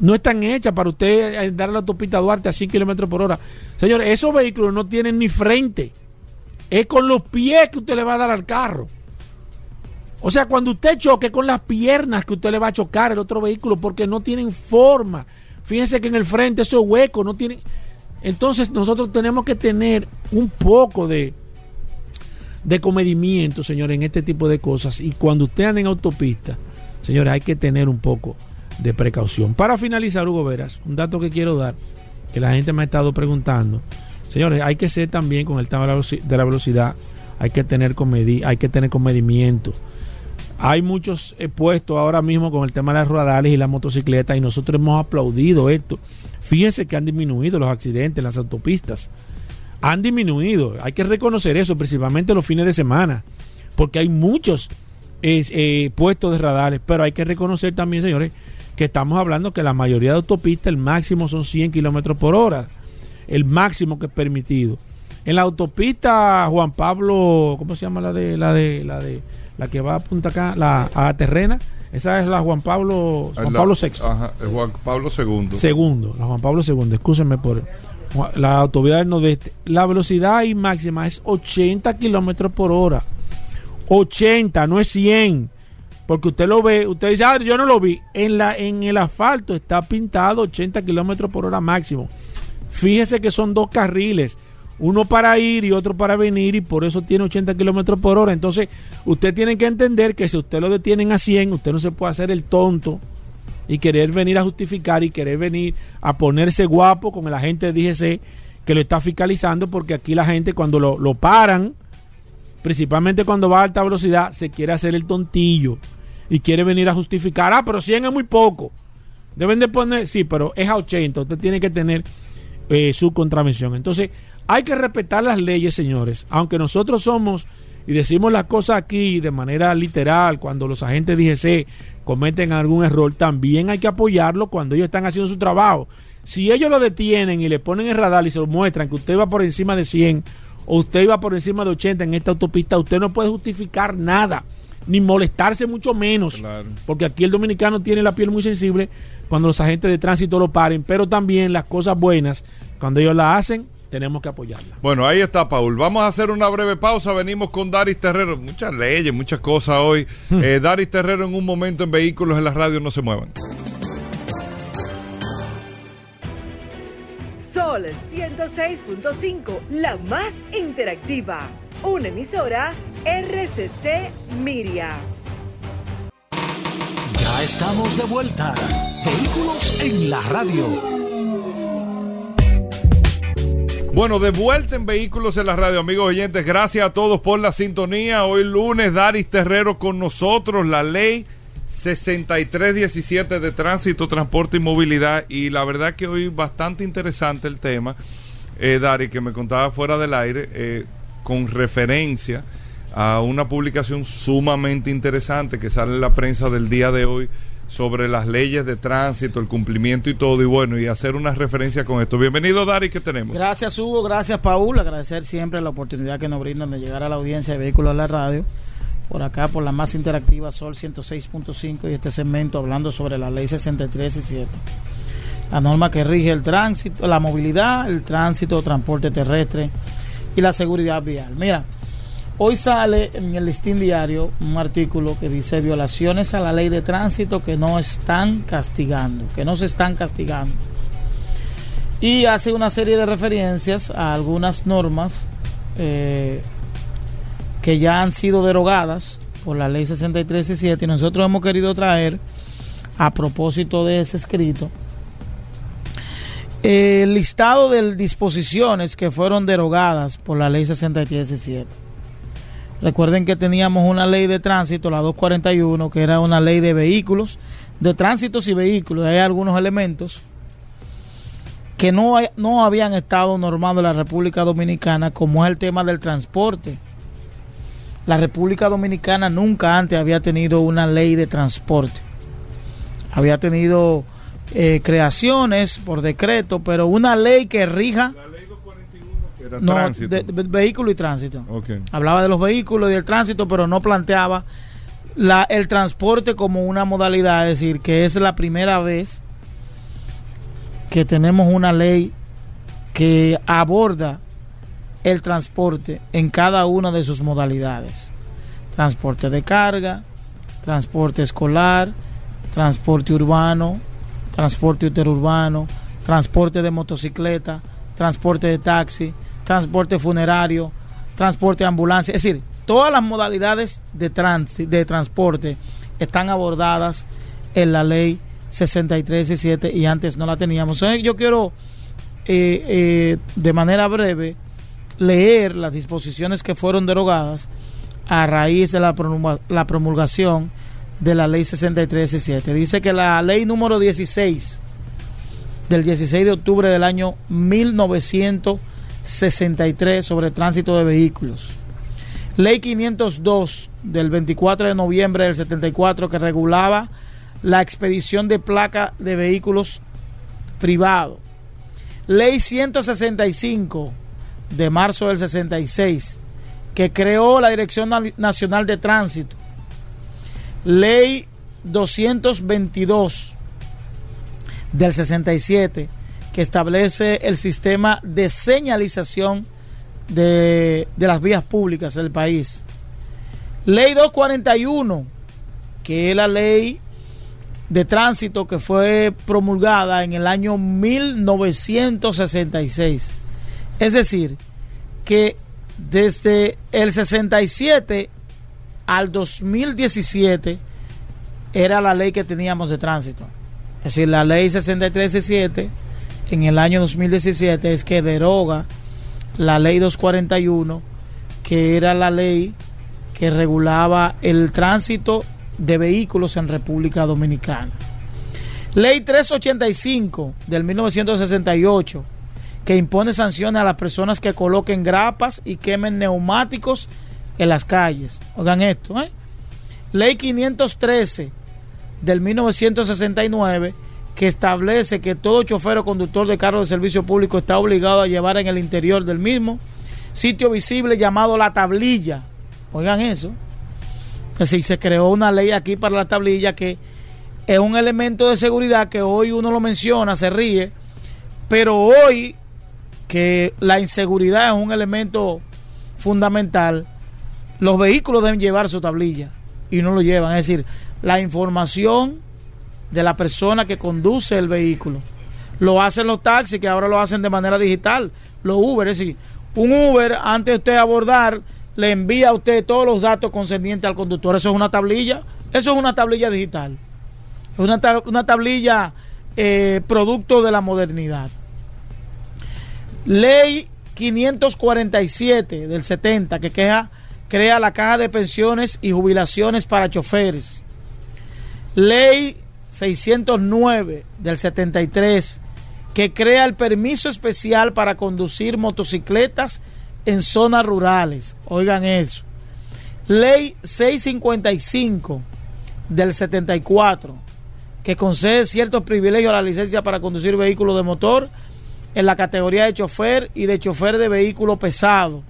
No están hechas para usted andar en la autopista Duarte a 100 kilómetros por hora. Señores, esos vehículos no tienen ni frente. Es con los pies que usted le va a dar al carro. O sea, cuando usted choque con las piernas que usted le va a chocar el otro vehículo porque no tienen forma. Fíjense que en el frente esos huecos no tienen... Entonces nosotros tenemos que tener un poco de, de comedimiento, señores, en este tipo de cosas. Y cuando usted anda en autopista, señores, hay que tener un poco de precaución. Para finalizar, Hugo Veras, un dato que quiero dar, que la gente me ha estado preguntando. Señores, hay que ser también con el tema de la velocidad, hay que tener comedi hay que tener comedimiento. Hay muchos puestos ahora mismo con el tema de las rurales y las motocicletas y nosotros hemos aplaudido esto. Fíjense que han disminuido los accidentes en las autopistas. Han disminuido. Hay que reconocer eso, principalmente los fines de semana, porque hay muchos eh, puestos de radares. Pero hay que reconocer también, señores, que estamos hablando que la mayoría de autopistas, el máximo son 100 kilómetros por hora. El máximo que es permitido. En la autopista Juan Pablo, ¿cómo se llama la de la de la de la que va a Punta acá, la a Terrena. Esa es la Juan Pablo Juan Pablo VI. Ajá, Juan Pablo II. Segundo, la Juan Pablo II, escúsenme por la autovía del nordeste. La velocidad ahí máxima es 80 kilómetros por hora. 80, no es 100. Porque usted lo ve, usted dice, ah, yo no lo vi. En, la, en el asfalto está pintado 80 kilómetros por hora máximo. Fíjese que son dos carriles uno para ir y otro para venir y por eso tiene 80 kilómetros por hora. Entonces, usted tiene que entender que si usted lo detienen a 100, usted no se puede hacer el tonto y querer venir a justificar y querer venir a ponerse guapo con el agente de DGC que lo está fiscalizando, porque aquí la gente cuando lo, lo paran, principalmente cuando va a alta velocidad, se quiere hacer el tontillo y quiere venir a justificar, ah, pero 100 es muy poco. Deben de poner, sí, pero es a 80, usted tiene que tener eh, su contravención. Entonces, hay que respetar las leyes, señores. Aunque nosotros somos y decimos las cosas aquí de manera literal, cuando los agentes DGC cometen algún error, también hay que apoyarlo cuando ellos están haciendo su trabajo. Si ellos lo detienen y le ponen el radar y se lo muestran que usted va por encima de 100 o usted iba por encima de 80 en esta autopista, usted no puede justificar nada, ni molestarse mucho menos. Porque aquí el dominicano tiene la piel muy sensible cuando los agentes de tránsito lo paren, pero también las cosas buenas, cuando ellos la hacen, tenemos que apoyarla. Bueno, ahí está, Paul. Vamos a hacer una breve pausa. Venimos con Daris Terrero. Muchas leyes, muchas cosas hoy. Hmm. eh, Daris Terrero en un momento en vehículos en la radio. No se muevan. Sol 106.5, la más interactiva. Una emisora RCC Miria. Ya estamos de vuelta. Vehículos en la radio. Bueno, de vuelta en Vehículos en la Radio, amigos oyentes. Gracias a todos por la sintonía. Hoy lunes, Daris Terrero con nosotros, la ley 6317 de tránsito, transporte y movilidad. Y la verdad que hoy bastante interesante el tema, eh, Dari, que me contaba fuera del aire, eh, con referencia a una publicación sumamente interesante que sale en la prensa del día de hoy sobre las leyes de tránsito, el cumplimiento y todo, y bueno, y hacer una referencia con esto. Bienvenido, Dari, ¿qué tenemos? Gracias, Hugo, gracias, Paul, agradecer siempre la oportunidad que nos brindan de llegar a la audiencia de Vehículos a la Radio, por acá, por la más interactiva Sol 106.5 y este segmento hablando sobre la ley 63 y 7. La norma que rige el tránsito, la movilidad, el tránsito, transporte terrestre y la seguridad vial. Mira, Hoy sale en el listín diario un artículo que dice violaciones a la ley de tránsito que no están castigando, que no se están castigando. Y hace una serie de referencias a algunas normas eh, que ya han sido derogadas por la ley 63 y 7 y nosotros hemos querido traer a propósito de ese escrito el listado de disposiciones que fueron derogadas por la ley 63 y 7. Recuerden que teníamos una ley de tránsito, la 241, que era una ley de vehículos, de tránsitos y vehículos. Hay algunos elementos que no, no habían estado normados en la República Dominicana, como es el tema del transporte. La República Dominicana nunca antes había tenido una ley de transporte. Había tenido eh, creaciones por decreto, pero una ley que rija... 241 era tránsito. De, de, vehículo y tránsito. Okay. Hablaba de los vehículos y del tránsito, pero no planteaba la, el transporte como una modalidad, es decir, que es la primera vez que tenemos una ley que aborda el transporte en cada una de sus modalidades. Transporte de carga, transporte escolar, transporte urbano, transporte interurbano, transporte de motocicleta, transporte de taxi, transporte funerario, transporte de ambulancia. Es decir, todas las modalidades de, trans, de transporte están abordadas en la ley 63 y antes no la teníamos. Yo quiero eh, eh, de manera breve leer las disposiciones que fueron derogadas a raíz de la, la promulgación de la ley 63 Dice que la ley número 16 del 16 de octubre del año 1963 sobre tránsito de vehículos. Ley 502 del 24 de noviembre del 74 que regulaba la expedición de placa de vehículos privados. Ley 165 de marzo del 66 que creó la Dirección Nacional de Tránsito. Ley 222 del 67 que establece el sistema de señalización de, de las vías públicas del país. Ley 241, que es la ley de tránsito que fue promulgada en el año 1966. Es decir, que desde el 67 al 2017 era la ley que teníamos de tránsito. Es decir, la ley 6317 en el año 2017 es que deroga la ley 241, que era la ley que regulaba el tránsito de vehículos en República Dominicana. Ley 385 del 1968, que impone sanciones a las personas que coloquen grapas y quemen neumáticos en las calles. Oigan esto, ¿eh? Ley 513 del 1969 que establece que todo chofer o conductor de carro de servicio público está obligado a llevar en el interior del mismo sitio visible llamado la tablilla. Oigan eso. Es decir, se creó una ley aquí para la tablilla que es un elemento de seguridad que hoy uno lo menciona, se ríe, pero hoy que la inseguridad es un elemento fundamental, los vehículos deben llevar su tablilla y no lo llevan. Es decir, la información de la persona que conduce el vehículo. Lo hacen los taxis, que ahora lo hacen de manera digital. Los Uber, es decir, un Uber, antes de usted abordar, le envía a usted todos los datos concernientes al conductor. Eso es una tablilla. Eso es una tablilla digital. Es una, una tablilla eh, producto de la modernidad. Ley 547 del 70 que crea la caja de pensiones y jubilaciones para choferes. Ley 609 del 73 que crea el permiso especial para conducir motocicletas en zonas rurales. Oigan eso. Ley 655 del 74 que concede ciertos privilegios a la licencia para conducir vehículos de motor en la categoría de chofer y de chofer de vehículo pesado.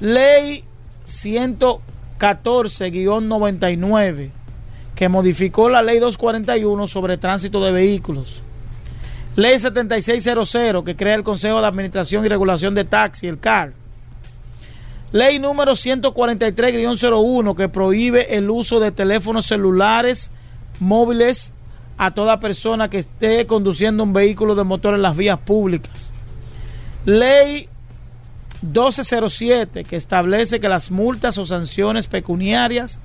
Ley 114-99 que modificó la ley 241 sobre tránsito de vehículos. Ley 7600 que crea el Consejo de Administración y Regulación de Taxi, el CAR. Ley número 143-01 que prohíbe el uso de teléfonos celulares móviles a toda persona que esté conduciendo un vehículo de motor en las vías públicas. Ley 1207 que establece que las multas o sanciones pecuniarias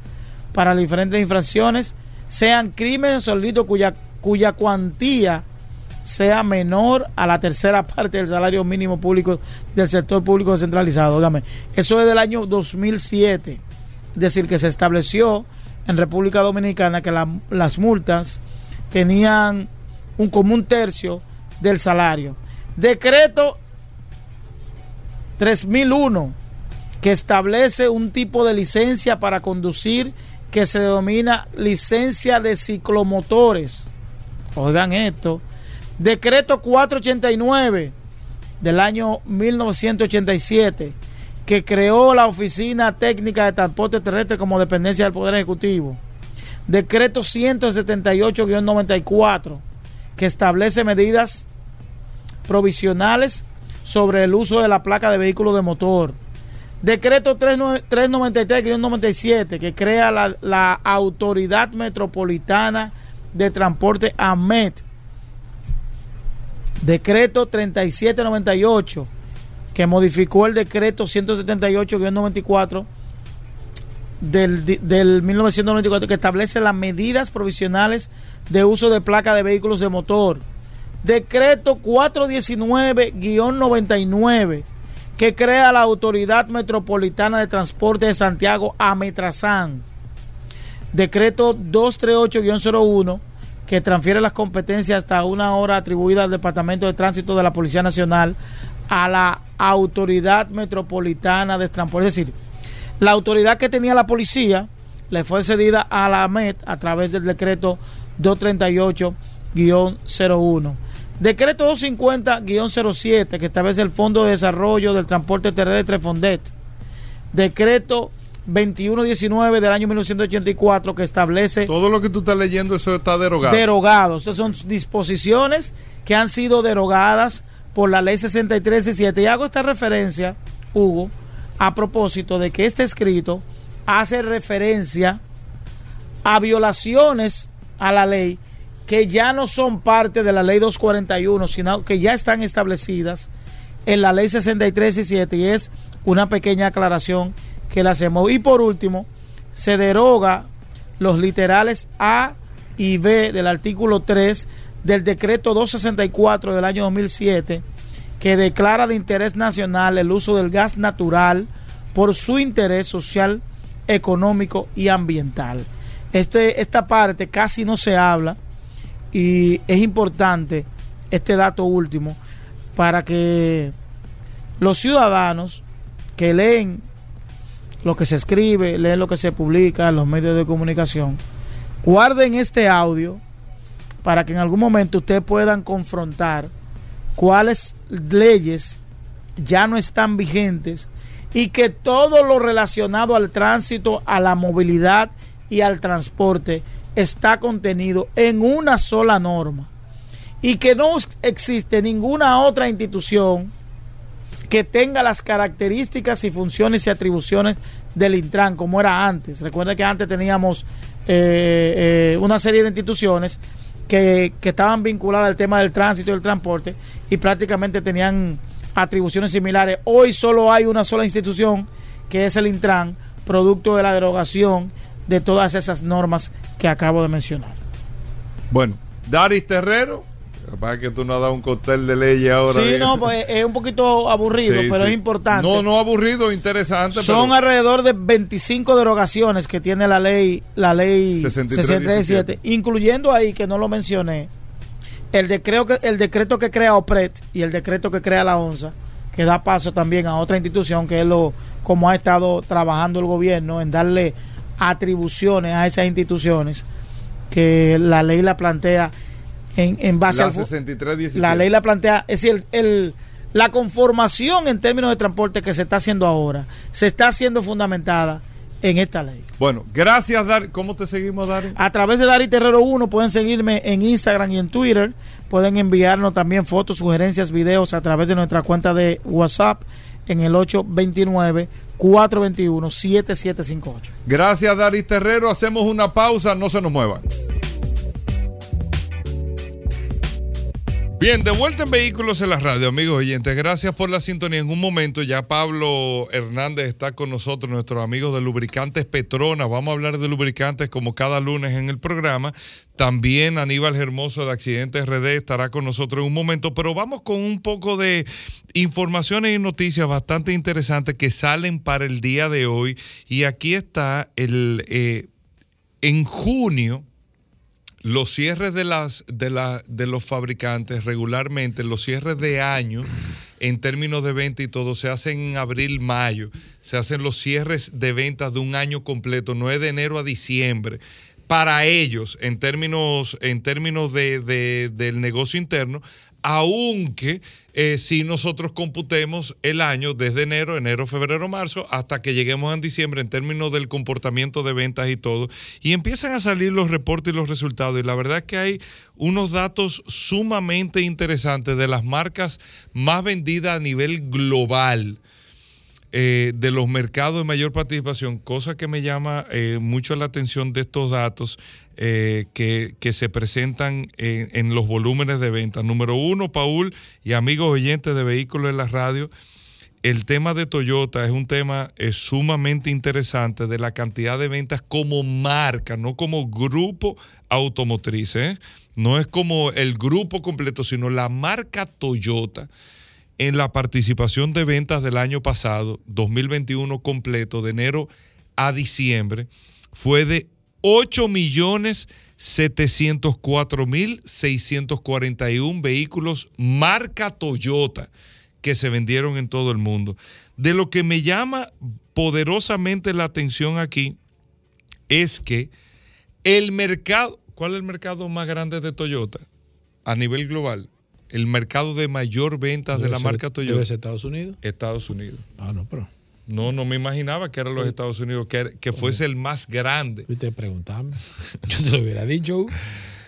para diferentes infracciones sean crímenes o delitos cuya, cuya cuantía sea menor a la tercera parte del salario mínimo público del sector público descentralizado. Óigame, eso es del año 2007. Es decir, que se estableció en República Dominicana que las multas tenían un común tercio del salario. Decreto 3001 que establece un tipo de licencia para conducir que se denomina licencia de ciclomotores. Oigan esto. Decreto 489 del año 1987 que creó la Oficina Técnica de Transporte Terrestre como dependencia del Poder Ejecutivo. Decreto 178-94 que establece medidas provisionales sobre el uso de la placa de vehículos de motor. Decreto 393-97 que crea la, la Autoridad Metropolitana de Transporte AMET. Decreto 3798 que modificó el decreto 178-94 del, del 1994 que establece las medidas provisionales de uso de placa de vehículos de motor. Decreto 419-99 que crea la Autoridad Metropolitana de Transporte de Santiago, Ametrasan. Decreto 238-01 que transfiere las competencias hasta una hora atribuida al Departamento de Tránsito de la Policía Nacional a la Autoridad Metropolitana de Transporte. Es decir, la autoridad que tenía la policía le fue cedida a la AMET a través del decreto 238-01. Decreto 250-07 que establece el Fondo de Desarrollo del Transporte Terrestre Fondet. Decreto 2119 del año 1984 que establece... Todo lo que tú estás leyendo, eso está derogado. Derogado. Estas son disposiciones que han sido derogadas por la ley 6317. Y hago esta referencia, Hugo, a propósito de que este escrito hace referencia a violaciones a la ley que ya no son parte de la ley 241, sino que ya están establecidas en la ley 6317 y es una pequeña aclaración que le hacemos. Y por último, se deroga los literales A y B del artículo 3 del decreto 264 del año 2007 que declara de interés nacional el uso del gas natural por su interés social, económico y ambiental. Este, esta parte casi no se habla y es importante este dato último para que los ciudadanos que leen lo que se escribe, leen lo que se publica en los medios de comunicación, guarden este audio para que en algún momento ustedes puedan confrontar cuáles leyes ya no están vigentes y que todo lo relacionado al tránsito, a la movilidad y al transporte está contenido en una sola norma y que no existe ninguna otra institución que tenga las características y funciones y atribuciones del Intran como era antes. Recuerda que antes teníamos eh, eh, una serie de instituciones que, estaban vinculadas al tema del tránsito y del transporte y prácticamente tenían atribuciones similares. Hoy solo hay una sola institución que es el Intran, producto de la derogación de todas esas normas que acabo de mencionar. Bueno, Daris Terrero, para que tú no has dado un cóctel de leyes ahora. Sí, no, pues es un poquito aburrido, pero es importante. No, no aburrido, interesante. Son alrededor de 25 derogaciones que tiene la ley, la ley 6317, incluyendo ahí que no lo mencioné, el decreto que, el decreto que crea OPRET y el decreto que crea la ONSA, que da paso también a otra institución que es lo como ha estado trabajando el gobierno en darle atribuciones a esas instituciones que la ley la plantea en, base a la ley la plantea, es decir, el, la conformación en términos de transporte que se está haciendo ahora se está haciendo fundamentada en esta ley. Bueno, gracias, Dar. ¿Cómo te seguimos, Dari? A través de Dari Terrero 1 pueden seguirme en Instagram y en Twitter. Pueden enviarnos también fotos, sugerencias, videos a través de nuestra cuenta de WhatsApp en el 829-421-7758. Gracias, Dari Terrero. Hacemos una pausa, no se nos muevan. Bien, de vuelta en Vehículos en la Radio, amigos oyentes. Gracias por la sintonía. En un momento ya Pablo Hernández está con nosotros, nuestros amigos de Lubricantes Petrona. Vamos a hablar de lubricantes como cada lunes en el programa. También Aníbal Hermoso de Accidentes RD estará con nosotros en un momento, pero vamos con un poco de informaciones y noticias bastante interesantes que salen para el día de hoy. Y aquí está el... Eh, en junio, los cierres de, las, de, la, de los fabricantes regularmente, los cierres de año en términos de venta y todo, se hacen en abril, mayo. Se hacen los cierres de ventas de un año completo, no es de enero a diciembre para ellos en términos, en términos de, del negocio interno, aunque eh, si nosotros computemos el año desde enero, enero, febrero, marzo, hasta que lleguemos a diciembre en términos del comportamiento de ventas y todo, y empiezan a salir los reportes y los resultados. Y la verdad es que hay unos datos sumamente interesantes de las marcas más vendidas a nivel global. Eh, de los mercados de mayor participación, cosa que me llama eh, mucho la atención de estos datos eh, que, se presentan en, los volúmenes de venta. Número uno, Paul y amigos oyentes de vehículos en la radio, el tema de Toyota es un tema sumamente interesante de la cantidad de ventas como marca, no como grupo automotriz. No es como el grupo completo, sino la marca Toyota en la participación de ventas del año pasado, 2021 completo, de enero a diciembre, fue de 8 millones 704 mil 641 vehículos marca Toyota que se vendieron en todo el mundo. De lo que me llama poderosamente la atención aquí es que el mercado, ¿cuál es el mercado más grande de Toyota a nivel global? El mercado de mayor ventas de la marca Toyota. ¿Debe ser Estados Unidos? Estados Unidos. Ah, no, pero. No, no me imaginaba que eran los Estados Unidos, que, que fuese el más grande. Y te preguntame. Yo te lo hubiera dicho.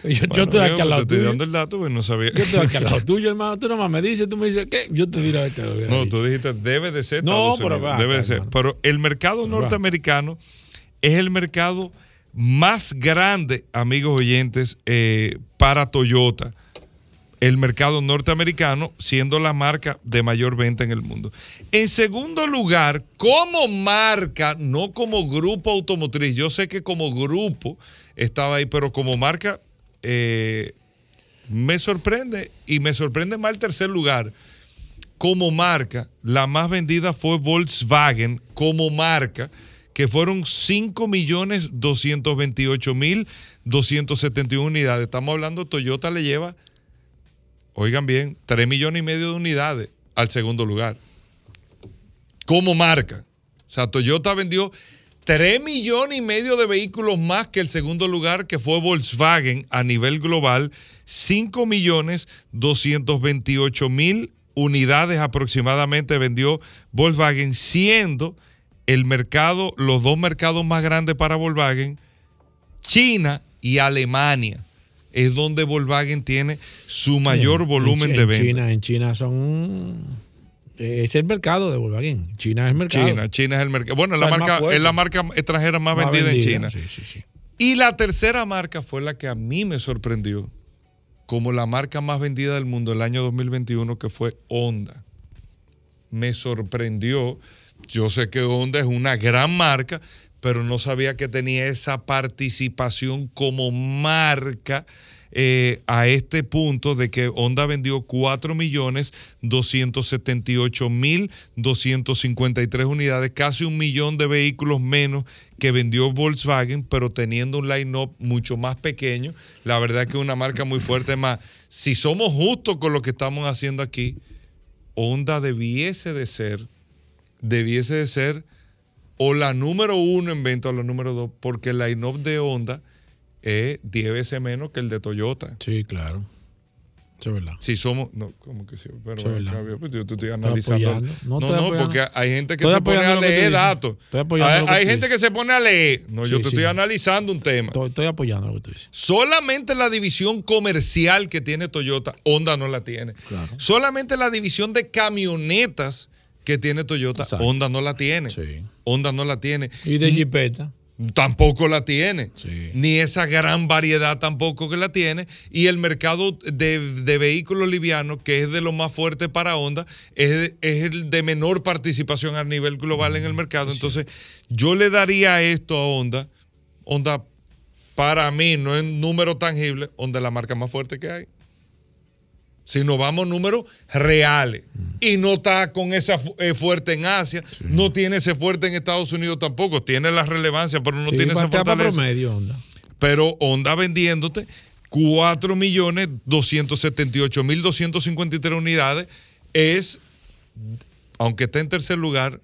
Yo, yo estoy aquí al lado te estoy dando el dato, pues no sabía. Yo aquí al lado tuyo, hermano. Tú nomás me dices, tú me dices, ¿qué? Yo te diré, te lo No, tú dijiste, debe de ser Estados no, Unidos. Pero debe de ser. Pero el mercado norteamericano es el mercado más grande, amigos oyentes, eh, para Toyota el mercado norteamericano, siendo la marca de mayor venta en el mundo. En segundo lugar, como marca, no como grupo automotriz, yo sé que como grupo estaba ahí, pero como marca eh, me sorprende y me sorprende más el tercer lugar. Como marca, la más vendida fue Volkswagen como marca, que fueron 5.228.271 unidades. Estamos hablando, Toyota le lleva oigan bien, 3 millones y medio de unidades al segundo lugar. Como marca. O sea, Toyota vendió 3 millones y medio de vehículos más que el segundo lugar, que fue Volkswagen a nivel global. 5 millones 228 mil unidades aproximadamente vendió Volkswagen, siendo el mercado, los dos mercados más grandes para Volkswagen, China y Alemania es donde Volkswagen tiene su mayor volumen de ventas. China, en China son es el mercado de Volkswagen. China es el mercado. China, China es el mercado. Bueno, la marca, es la marca extranjera más, vendida, en China. y la tercera marca fue la que a mí me sorprendió como la marca más vendida del mundo el año 2021, que fue Honda. Me sorprendió. Yo sé que Honda es una gran marca, pero no sabía que tenía esa participación como marca. Eh, a este punto de que Honda vendió 4.278.253 unidades, casi un millón de vehículos menos que vendió Volkswagen, pero teniendo un line-up mucho más pequeño. La verdad que es una marca muy fuerte. Más, si somos justos con lo que estamos haciendo aquí, Honda debiese de ser, debiese de ser o la número uno en venta o la número dos, porque el line-up de Honda es 10 veces menos que el de Toyota. Sí, claro. es verdad. Si somos. No, como que sí? Pero pues, yo te estoy analizando. no, no, porque hay gente que se pone a leer datos. Hay, hay gente que se pone a leer. No, yo te estoy analizando un tema. Estoy, apoyando lo que tú dices. Solamente la división comercial que tiene Toyota, Honda no la tiene. Solamente la división de camionetas que tiene Toyota, Honda no la tiene. Sí. Honda no la tiene. ¿Y de Jeepeta? Tampoco la tiene. Ni esa gran variedad tampoco que la tiene. Y el mercado de, vehículos livianos, que es de lo más fuerte para Honda, es, el de menor participación a nivel global en el mercado. Entonces, yo le daría esto a Honda. Honda, para mí, no es número tangible, Honda es la marca más fuerte que hay si nos vamos números reales. Y no está con esa eh, fuerte en Asia, no tiene ese fuerte en Estados Unidos tampoco, tiene la relevancia, pero no tiene esa fortaleza. Promedio, Honda. Pero Honda vendiéndote 4.278.253 unidades es, aunque esté en tercer lugar,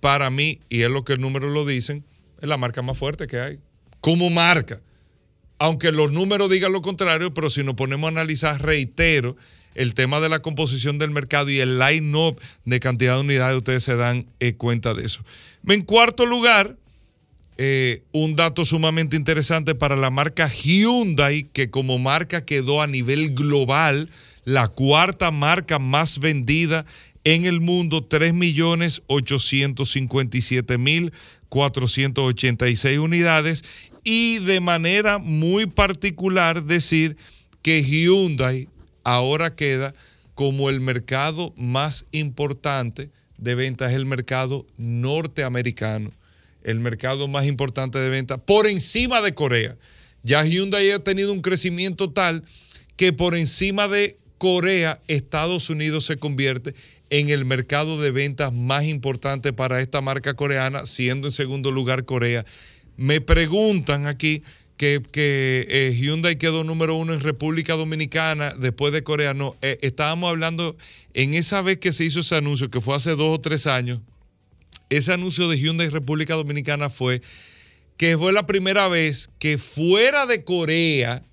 para mí, y es lo que el número lo dicen, es la marca más fuerte que hay. Como marca aunque los números digan lo contrario, pero si nos ponemos a analizar, reitero, el tema de la composición del mercado y el line-up de cantidad de unidades, ustedes se dan eh, cuenta de eso. En cuarto lugar, eh, un dato sumamente interesante para la marca Hyundai, que como marca quedó a nivel global la cuarta marca más vendida en el mundo, 3.857.486 unidades. Y de manera muy particular decir que Hyundai ahora queda como el mercado más importante de ventas, el mercado norteamericano, el mercado más importante de ventas, por encima de Corea. Ya Hyundai ha tenido un crecimiento tal que por encima de Corea, Estados Unidos se convierte en el mercado de ventas más importante para esta marca coreana, siendo en segundo lugar Corea. Me preguntan aquí que, eh, Hyundai quedó número uno en República Dominicana después de Corea. No, eh, estábamos hablando en esa vez que se hizo ese anuncio, que fue hace dos o tres años. Ese anuncio de Hyundai República Dominicana fue que fue la primera vez que fuera de Corea,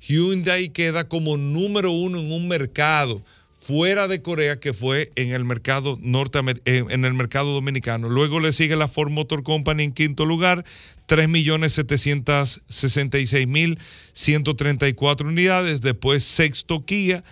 Hyundai queda como número uno en un mercado fuera de Corea que fue en el mercado en el mercado dominicano. Luego le sigue la Ford Motor Company en quinto lugar, 3.766.134 unidades. Después sexto Kia,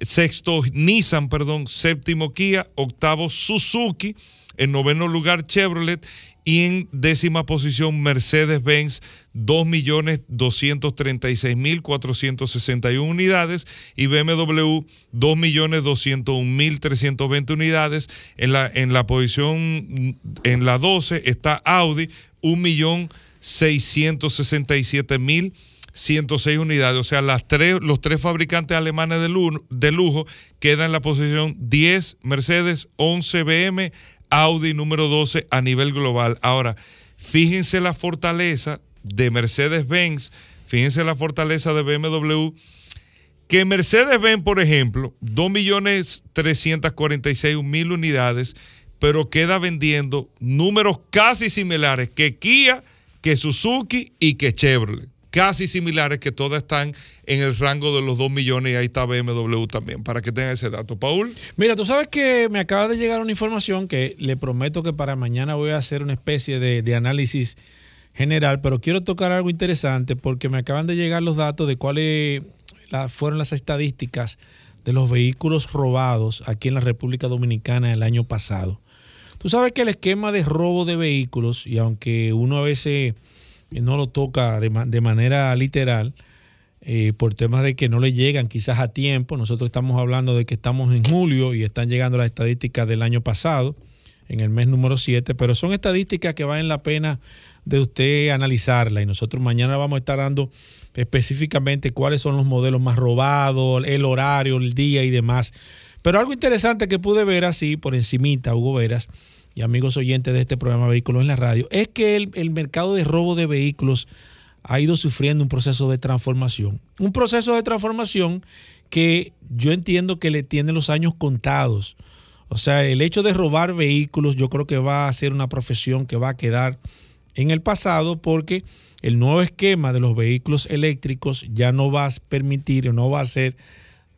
sexto Nissan, perdón, séptimo Kia, octavo Suzuki, en noveno lugar Chevrolet y en décima posición Mercedes-Benz 2.236.461 unidades y BMW 2.201.320 unidades. En la, en la posición en la 12 está Audi 1.667.106 unidades. O sea, las tres, los tres fabricantes alemanes de lujo, de lujo quedan en la posición 10 Mercedes, 11 BM, Audi número 12 a nivel global. Ahora, fíjense la fortaleza de Mercedes-Benz, fíjense la fortaleza de BMW, que Mercedes-Benz, por ejemplo, 2.346.000 unidades, pero queda vendiendo números casi similares que Kia, que Suzuki y que Chevrolet casi similares que todas están en el rango de los 2 millones y ahí está BMW también, para que tengan ese dato. Paul. Mira, tú sabes que me acaba de llegar una información que le prometo que para mañana voy a hacer una especie de, análisis general, pero quiero tocar algo interesante porque me acaban de llegar los datos de cuáles fueron las estadísticas de los vehículos robados aquí en la República Dominicana el año pasado. Tú sabes que el esquema de robo de vehículos, y aunque uno a veces no lo toca de, de manera literal, eh, por temas de que no le llegan quizás a tiempo. Nosotros estamos hablando de que estamos en julio y están llegando las estadísticas del año pasado, en el mes número 7, pero son estadísticas que valen la pena de usted analizarla y nosotros mañana vamos a estar dando específicamente cuáles son los modelos más robados, el horario, el día y demás. Pero algo interesante que pude ver así por encimita, Hugo Veras, y amigos oyentes de este programa Vehículos en la Radio, es que el, mercado de robo de vehículos ha ido sufriendo un proceso de transformación. Un proceso de transformación que yo entiendo que le tiene los años contados. O sea, el hecho de robar vehículos yo creo que va a ser una profesión que va a quedar en el pasado porque el nuevo esquema de los vehículos eléctricos ya no va a permitir o no va a ser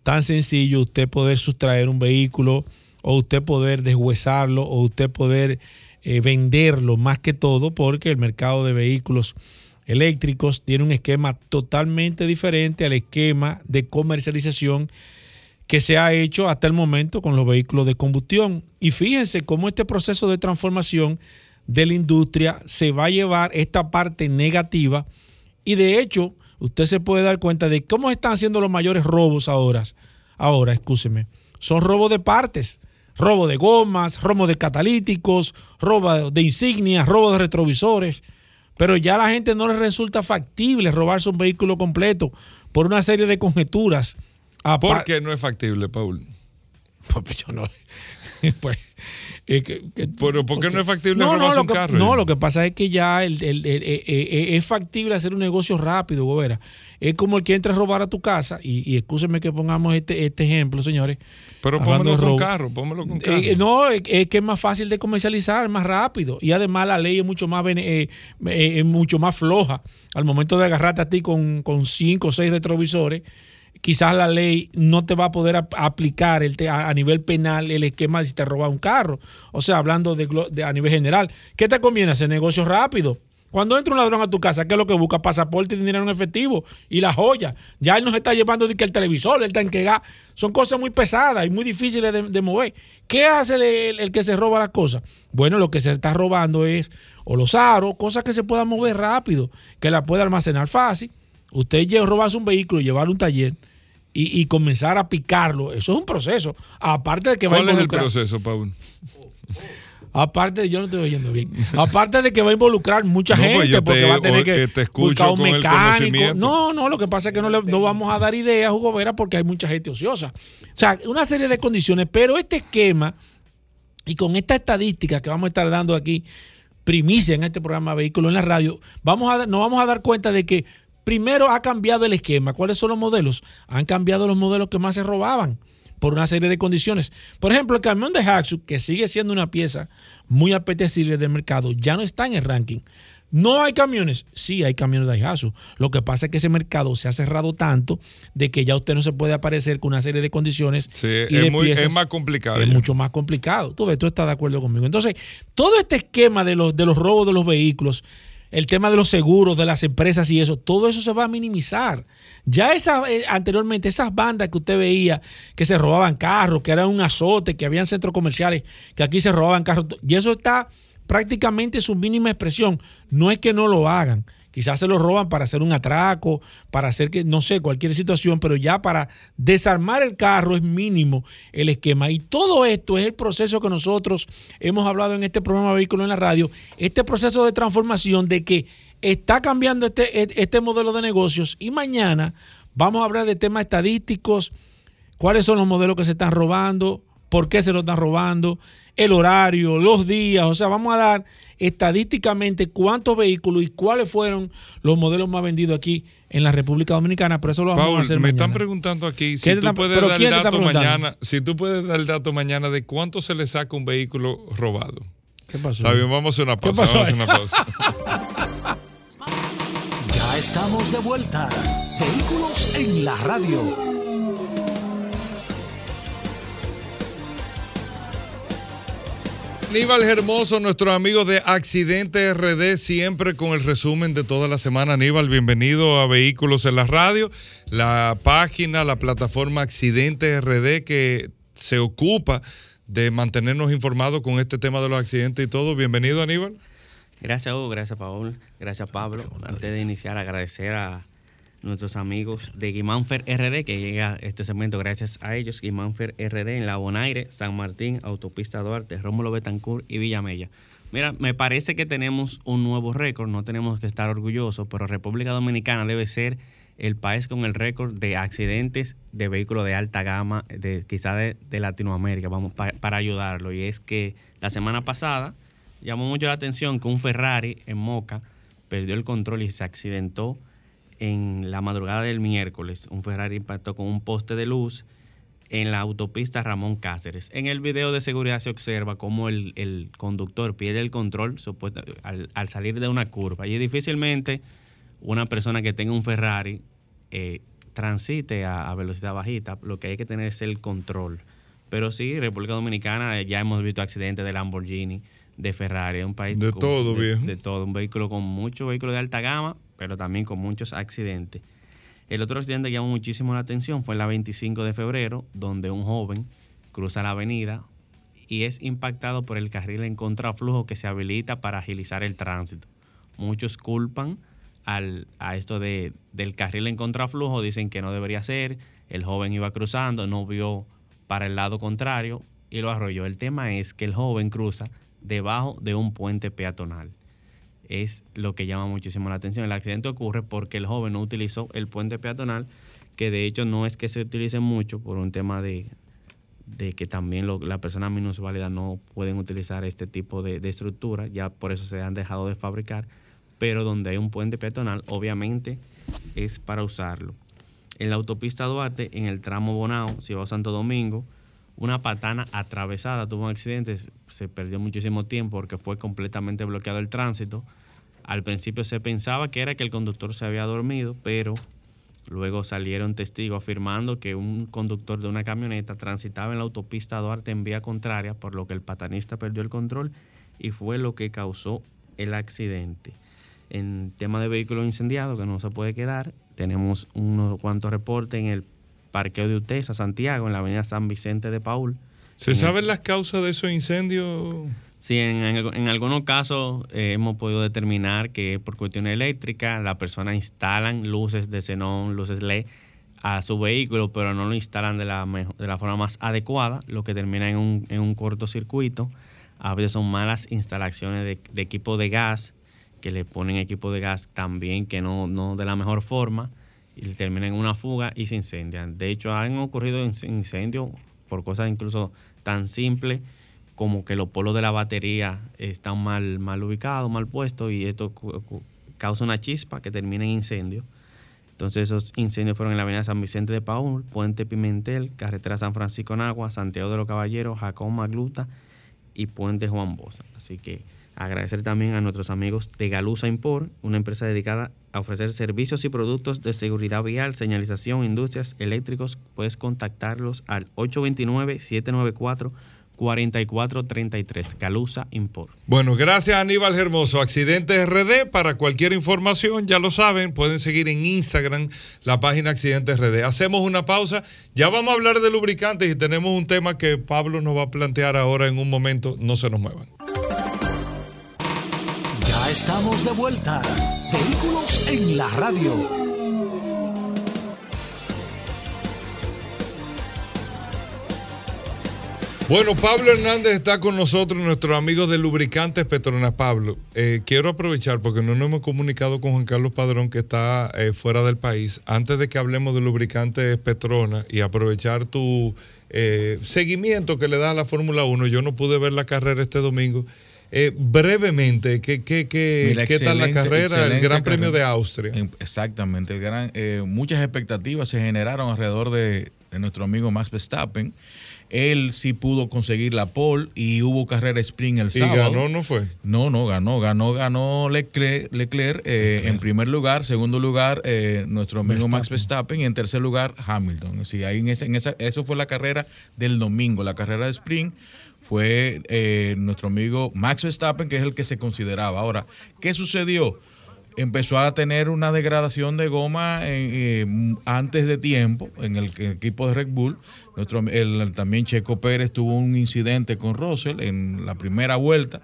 tan sencillo usted poder sustraer un vehículo o usted poder deshuesarlo o usted poder eh, venderlo más que todo porque el mercado de vehículos eléctricos tiene un esquema totalmente diferente al esquema de comercialización que se ha hecho hasta el momento con los vehículos de combustión. Y fíjense cómo este proceso de transformación de la industria se va a llevar esta parte negativa y de hecho usted se puede dar cuenta de cómo están haciendo los mayores robos ahora. Ahora, escúcheme, son robos de partes robo de gomas, robo de catalíticos, robo de insignias, robo de retrovisores. Pero ya a la gente no le resulta factible robarse un vehículo completo por una serie de conjeturas. ¿Por qué no es factible, Paul? Pues yo no. pues, Pero ¿por qué no es factible no, no, un carro? No, lo que pasa es que ya el, el, es factible hacer un negocio rápido, Gobera. Es como el que entra a robar a tu casa, y, y excúsenme que pongamos este, este ejemplo, señores. Pero póngalo con carro, póngalo con carro. no, es, que es más fácil de comercializar, más rápido. Y además la ley es mucho más, mucho más floja. Al momento de agarrarte a ti con, con cinco o seis retrovisores, quizás la ley no te va a poder aplicar a, nivel penal el esquema de si te roba un carro. O sea, hablando de, a nivel general. ¿Qué te conviene hacer negocio rápido? Cuando entra un ladrón a tu casa, ¿qué es lo que busca? Pasaporte dinero en efectivo y la joya. Ya él nos está llevando el televisor, el tanque gas. Son cosas muy pesadas y muy difíciles de, mover. ¿Qué hace el, el, que se roba las cosas? Bueno, lo que se está robando es o los aros, cosas que se puedan mover rápido, que la pueda almacenar fácil Usted robarse un vehículo y llevarlo a un taller y, comenzar a picarlo, eso es un proceso. Aparte de que va a involucrar. ¿Cuál es el proceso, Paul? Aparte, de, yo no estoy oyendo bien. Aparte de que va a involucrar mucha pues gente, porque va a tener que te buscar un mecánico. No, no, lo que pasa es que no, le, no vamos a dar ideas, Hugo Vera, porque hay mucha gente ociosa. O sea, una serie de condiciones, pero este esquema y con esta estadística que vamos a estar dando aquí, primicia en este programa Vehículo en la Radio, vamos a, nos vamos a dar cuenta de que Primero ha cambiado el esquema. ¿Cuáles son los modelos? Han cambiado los modelos que más se robaban por una serie de condiciones. Por ejemplo, el camión de Haxu, que sigue siendo una pieza muy apetecible del mercado, ya no está en el ranking. No hay camiones, sí hay camiones de Daihatsu. Lo que pasa es que ese mercado se ha cerrado tanto de que ya usted no se puede aparecer con una serie de condiciones. Sí, es, más complicado. Es mucho más complicado. Tú ves, tú estás de acuerdo conmigo. Entonces, todo este esquema de los, de los robos de los vehículos el tema de los seguros, de las empresas y eso, todo eso se va a minimizar. Ya esa, eh, anteriormente, esas bandas que usted veía que se robaban carros, que eran un azote, que habían centros comerciales, que aquí se robaban carros, y eso está prácticamente su mínima expresión. No es que no lo hagan, Quizás se lo roban para hacer un atraco, para hacer que, no sé, cualquier situación, pero ya para desarmar el carro es mínimo el esquema. Y todo esto es el proceso que nosotros hemos hablado en este programa Vehículo en la Radio, este proceso de transformación de que está cambiando este, este modelo de negocios y mañana vamos a hablar de temas estadísticos, cuáles son los modelos que se están robando, por qué se lo están robando, el horario, los días, o sea, vamos a dar estadísticamente cuántos vehículos y cuáles fueron los modelos más vendidos aquí en la República Dominicana, pero eso lo vamos a hacer me están preguntando aquí si tú puedes dar el dato mañana, si tú puedes dar el dato mañana de cuánto se le saca un vehículo robado. ¿Qué pasó? Está bien, vamos a hacer una pausa, vamos a hacer una pausa. ya estamos de vuelta. Vehículos en la radio. Aníbal Hermoso, nuestro amigo de Accidente RD, siempre con el resumen de toda la semana. Aníbal, bienvenido a Vehículos en la Radio, la página, la plataforma Accidente RD que se ocupa de mantenernos informados con este tema de los accidentes y todo. Bienvenido, Aníbal. Gracias, Hugo. Gracias, Paul. Gracias, Pablo. Antes de iniciar, agradecer a nuestros amigos de Guimánfer RD, que llega este segmento gracias a ellos, Guimánfer RD en La Bonaire, San Martín, Autopista Duarte, Rómulo Betancourt y Villamella. Mira, me parece que tenemos un nuevo récord, no tenemos que estar orgullosos, pero República Dominicana debe ser el país con el récord de accidentes de vehículos de alta gama, de quizá de, Latinoamérica, vamos, para ayudarlo. Y es que la semana pasada llamó mucho la atención que un Ferrari en Moca perdió el control y se accidentó en la madrugada del miércoles, un Ferrari impactó con un poste de luz en la autopista Ramón Cáceres. En el video de seguridad se observa cómo el, conductor pierde el control al, salir de una curva. Y difícilmente una persona que tenga un Ferrari eh, transite a, velocidad bajita. Lo que hay que tener es el control. Pero sí, República Dominicana ya hemos visto accidentes de Lamborghini, de Ferrari, un país de todo. De todo, un vehículo con muchos vehículos de alta gama, pero también con muchos accidentes. El otro accidente que llamó muchísimo la atención fue la 25 de febrero, donde un joven cruza la avenida y es impactado por el carril en contraflujo que se habilita para agilizar el tránsito. Muchos culpan a esto de, del carril en contraflujo, dicen que no debería ser, el joven iba cruzando, no vio para el lado contrario y lo arrolló. El tema es que el joven cruza debajo de un puente peatonal es lo que llama muchísimo la atención. El accidente ocurre porque el joven no utilizó el puente peatonal, que de hecho no es que se utilice mucho por un tema de, de que también las personas minusválidas no pueden utilizar este tipo de, de estructura, ya por eso se han dejado de fabricar, pero donde hay un puente peatonal, obviamente es para usarlo. En la autopista Duarte, en el tramo Bonao, si va a Santo Domingo, una patana atravesada tuvo un accidente, se perdió muchísimo tiempo porque fue completamente bloqueado el tránsito. Al principio se pensaba que era que el conductor se había dormido, pero luego salieron testigos afirmando que un conductor de una camioneta transitaba en la autopista Duarte en vía contraria, por lo que el patanista perdió el control y fue lo que causó el accidente. En tema de vehículos incendiados, que no se puede quedar, tenemos unos cuantos reportes en el parqueo de Utesa, Santiago, en la avenida San Vicente de Paul. ¿Se saben las causas de esos incendios? Sí, en, algunos casos eh, hemos podido determinar que por cuestión eléctrica las personas instalan luces de xenón, luces LED a su vehículo, pero no lo instalan de la, de la forma más adecuada, lo que termina en un, en un cortocircuito. A veces son malas instalaciones de, de equipo de gas, que le ponen equipo de gas también que no, no de la mejor forma y terminan en una fuga y se incendian. De hecho, han ocurrido incendios por cosas incluso tan simples como que los polos de la batería están mal, mal ubicados, mal puestos y esto causa una chispa que termina en incendio. Entonces esos incendios fueron en la avenida San Vicente de Paúl, Puente Pimentel, Carretera San Francisco Nagua, Santiago de los Caballeros, Jacob Magluta y Puente Juan Bosa. Así que Agradecer también a nuestros amigos de Galusa Import, una empresa dedicada a ofrecer servicios y productos de seguridad vial, señalización, industrias, eléctricos. Puedes contactarlos al 829-794. 4433 Galusa Import. Bueno, gracias Aníbal Hermoso. Accidentes RD, para cualquier información, ya lo saben, pueden seguir en Instagram la página Accidentes RD. Hacemos una pausa, ya vamos a hablar de lubricantes y tenemos un tema que Pablo nos va a plantear ahora en un momento, no se nos muevan estamos de vuelta. Vehículos en la radio. Bueno, Pablo Hernández está con nosotros, nuestro amigo de Lubricantes Petronas. Pablo, eh, quiero aprovechar porque no nos hemos comunicado con Juan Carlos Padrón, que está eh, fuera del país, antes de que hablemos de Lubricantes Petronas y aprovechar tu eh, seguimiento que le da a la Fórmula 1. Yo no pude ver la carrera este domingo eh, brevemente, ¿qué, qué, qué, qué tal la carrera, el Gran Premio de Austria? Exactamente, el gran, eh, muchas expectativas se generaron alrededor de, nuestro amigo Max Verstappen. Él sí pudo conseguir la pole y hubo carrera sprint el sábado. ¿Y ganó no fue? No, no, ganó, ganó, ganó Leclerc, Leclerc eh, en primer lugar, segundo lugar nuestro amigo Max Verstappen y en tercer lugar Hamilton. Sí, ahí en esa, en esa, eso fue la carrera del domingo, la carrera de sprint fue eh, nuestro amigo Max Verstappen, que es el que se consideraba. Ahora, ¿qué sucedió? Empezó a tener una degradación de goma eh, antes de tiempo en el, equipo de Red Bull. Nuestro, el, también Checo Pérez tuvo un incidente con Russell en la primera vuelta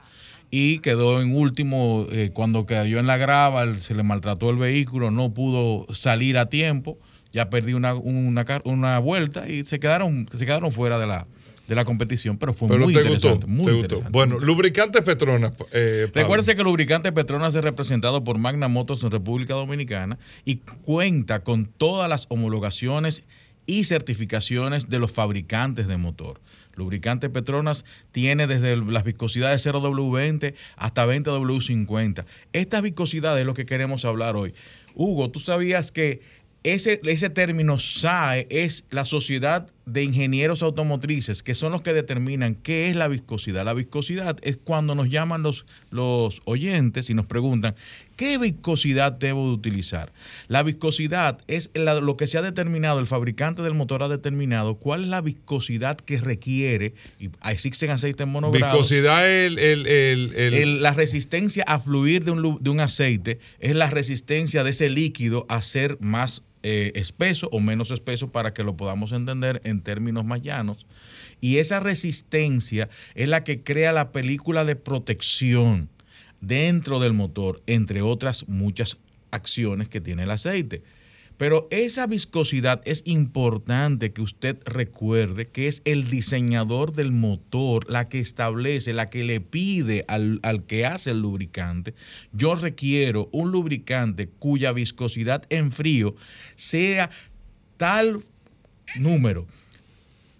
y quedó en último eh, cuando cayó en la grava, se le maltrató el vehículo, no pudo salir a tiempo, ya perdió una, una, una vuelta y se quedaron, se quedaron fuera de la, de la competición, pero fue muy, interesante, muy Bueno, lubricante Petronas. Eh, Recuérdense que lubricante Petronas es representado por Magna Motors en República Dominicana y cuenta con todas las homologaciones y certificaciones de los fabricantes de motor. Lubricante Petronas tiene desde las viscosidades 0W20 hasta 20W50. Estas viscosidades es lo que queremos hablar hoy. Hugo, ¿tú sabías que ese, ese término SAE es la Sociedad de Ingenieros Automotrices, que son los que determinan qué es la viscosidad. La viscosidad es cuando nos llaman los, los oyentes y nos preguntan, ¿qué viscosidad debo de utilizar? La viscosidad es lo que se ha determinado, el fabricante del motor ha determinado cuál es la viscosidad que requiere, y existen aceites monogrados. Viscosidad es el, la resistencia a fluir de un, de un aceite, es la resistencia de ese líquido a ser más eh, espeso o menos espeso para que lo podamos entender en términos más llanos. Y esa resistencia es la que crea la película de protección dentro del motor, entre otras muchas acciones que tiene el aceite. Pero esa viscosidad es importante que usted recuerde que es el diseñador del motor la que establece, la que le pide al, que hace el lubricante. Yo requiero un lubricante cuya viscosidad en frío sea tal número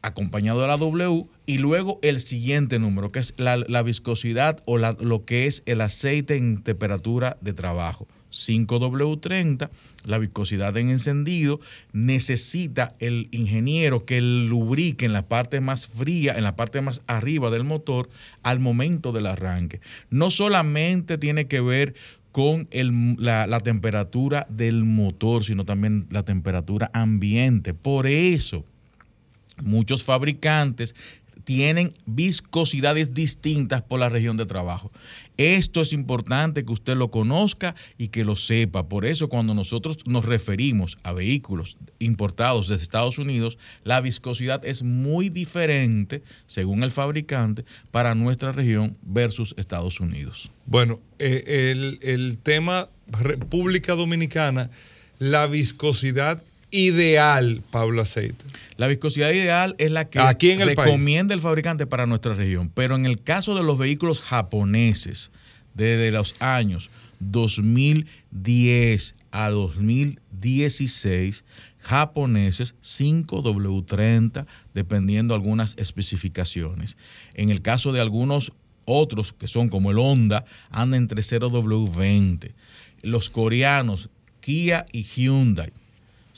acompañado de la W y luego el siguiente número, que es la, viscosidad o lo que es el aceite en temperatura de trabajo. 5W30, la viscosidad en encendido, necesita el ingeniero que lubrique en la parte más fría, en la parte más arriba del motor al momento del arranque. No solamente tiene que ver con la, la temperatura del motor, sino también la temperatura ambiente. Por eso, muchos fabricantes tienen viscosidades distintas por la región de trabajo. Esto es importante que usted lo conozca y que lo sepa. Por eso cuando nosotros nos referimos a vehículos importados desde Estados Unidos, la viscosidad es muy diferente, según el fabricante, para nuestra región versus Estados Unidos. Bueno, eh, el, el tema República Dominicana, la viscosidad ideal, Pablo Aceite? La viscosidad ideal es la que recomienda el fabricante para nuestra región. Pero en el caso de los vehículos japoneses, desde los años 2010 a 2016, japoneses 5W30, dependiendo algunas especificaciones. En el caso de algunos otros, que son como el Honda, andan entre 0W20. Los coreanos, Kia y Hyundai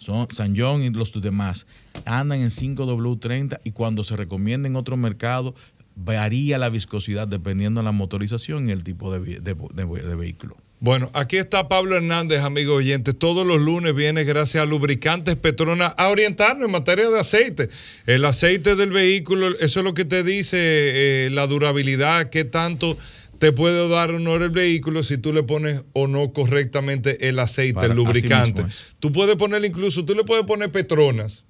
son San John y los demás, andan en 5W30 y cuando se recomienda en otro mercado, varía la viscosidad dependiendo de la motorización y el tipo de, vehículo. Bueno, aquí está Pablo Hernández, amigo oyente. Todos los lunes viene, gracias a Lubricantes Petrona, a orientarnos en materia de aceite. El aceite del vehículo, eso es lo que te dice eh, la durabilidad, qué tanto te puede dar honor el vehículo si tú le pones o no correctamente el aceite, el lubricante. Tú puedes poner incluso, tú le puedes poner Petronas,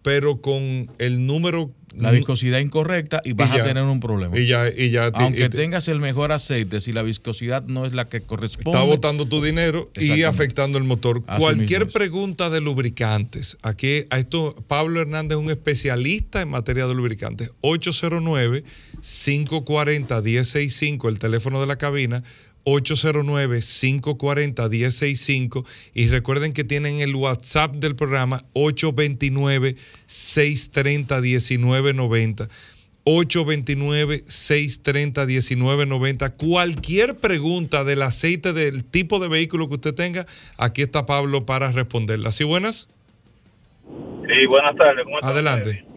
pero con el número la viscosidad incorrecta y vas a tener un problema. Y ya, y ya Aunque tengas el mejor aceite, si la viscosidad no es la que corresponde. Está botando tu dinero y afectando el motor. Cualquier pregunta de lubricantes. Aquí a esto Pablo Hernández es un especialista en materia de lubricantes. 809 540 1065 el teléfono de la cabina. 809-540-1065 y recuerden que tienen el WhatsApp del programa 829-630-1990. 829-630-1990. Cualquier pregunta del aceite, del tipo de vehículo que usted tenga, aquí está Pablo para responderla. ¿Sí buenas? Sí, buenas tardes. Adelante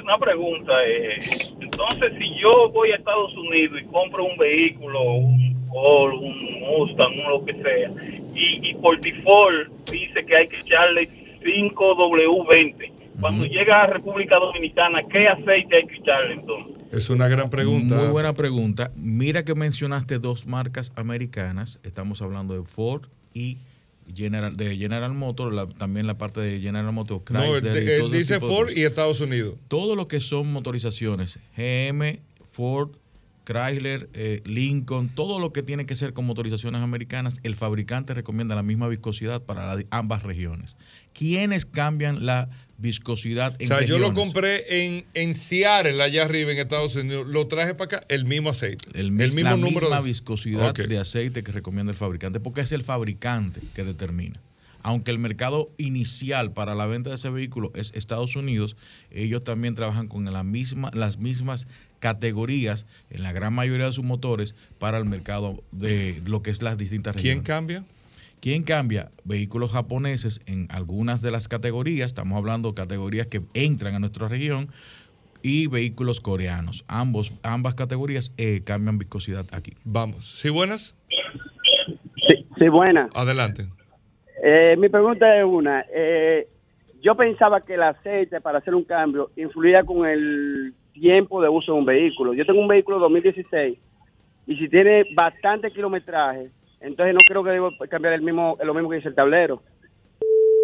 una pregunta. Eh, entonces, si yo voy a Estados Unidos y compro un vehículo, un Ford, un Mustang, un lo que sea, y, por default dice que hay que echarle 5W20, cuando llega a República Dominicana, ¿qué aceite hay que echarle entonces? Es una gran pregunta. Muy buena pregunta. Mira que mencionaste dos marcas americanas. Estamos hablando de Ford y General, de General Motors, también la parte de General Motors, Chrysler. No, dice Ford y Estados Unidos. Todo lo que son motorizaciones, GM, Ford, Chrysler, eh, Lincoln, todo lo que tiene que ser con motorizaciones americanas, el fabricante recomienda la misma viscosidad para ambas regiones. ¿Quiénes cambian la viscosidad en O sea, yo lo compré en, en Seattle, allá arriba en Estados Unidos, lo traje para acá, el mismo aceite. El, mismo la número misma viscosidad de aceite que recomienda el fabricante, porque es el fabricante que determina. Aunque el mercado inicial para la venta de ese vehículo es Estados Unidos, ellos también trabajan con la misma, las mismas categorías en la gran mayoría de sus motores para el mercado de lo que es las distintas regiones. ¿Quién cambia? ¿Quién cambia? Vehículos japoneses en algunas de las categorías, estamos hablando de categorías que entran a nuestra región, y vehículos coreanos. Ambos, ambas categorías eh, cambian viscosidad aquí. Vamos. ¿Sí buenas? Sí, sí buenas. Adelante. Eh, mi pregunta es una. Eh, yo pensaba que el aceite para hacer un cambio influía con el tiempo de uso de un vehículo. Yo tengo un vehículo 2016 y si tiene bastante kilometraje, entonces no creo que debo cambiar el mismo, lo mismo que dice el tablero.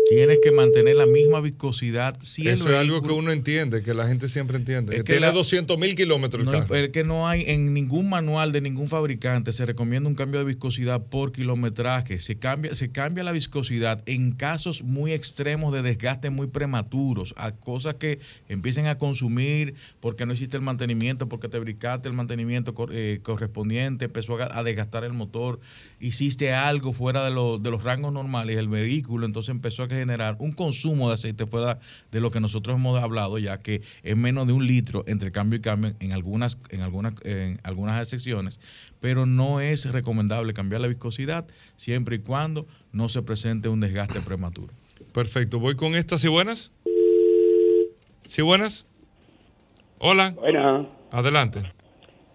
Tienes que mantener la misma viscosidad. Si Eso es algo que uno entiende, que la gente siempre entiende. que, tiene 200 mil kilómetros. No, es que no hay en ningún manual de ningún fabricante se recomienda un cambio de viscosidad por kilometraje. Se cambia, se cambia la viscosidad en casos muy extremos de desgaste muy prematuros, a cosas que empiecen a consumir porque no existe el mantenimiento, porque te bricaste el mantenimiento eh, correspondiente, empezó a, desgastar el motor, hiciste algo fuera de, de los rangos normales del vehículo, entonces empezó a generar un consumo de aceite fuera de lo que nosotros hemos hablado, ya que es menos de un litro entre cambio y cambio en algunas, en algunas, en algunas excepciones, pero no es recomendable cambiar la viscosidad siempre y cuando no se presente un desgaste prematuro. Perfecto, voy con estas y buenas. ¿Sí buenas? Hola. Buenas. Adelante.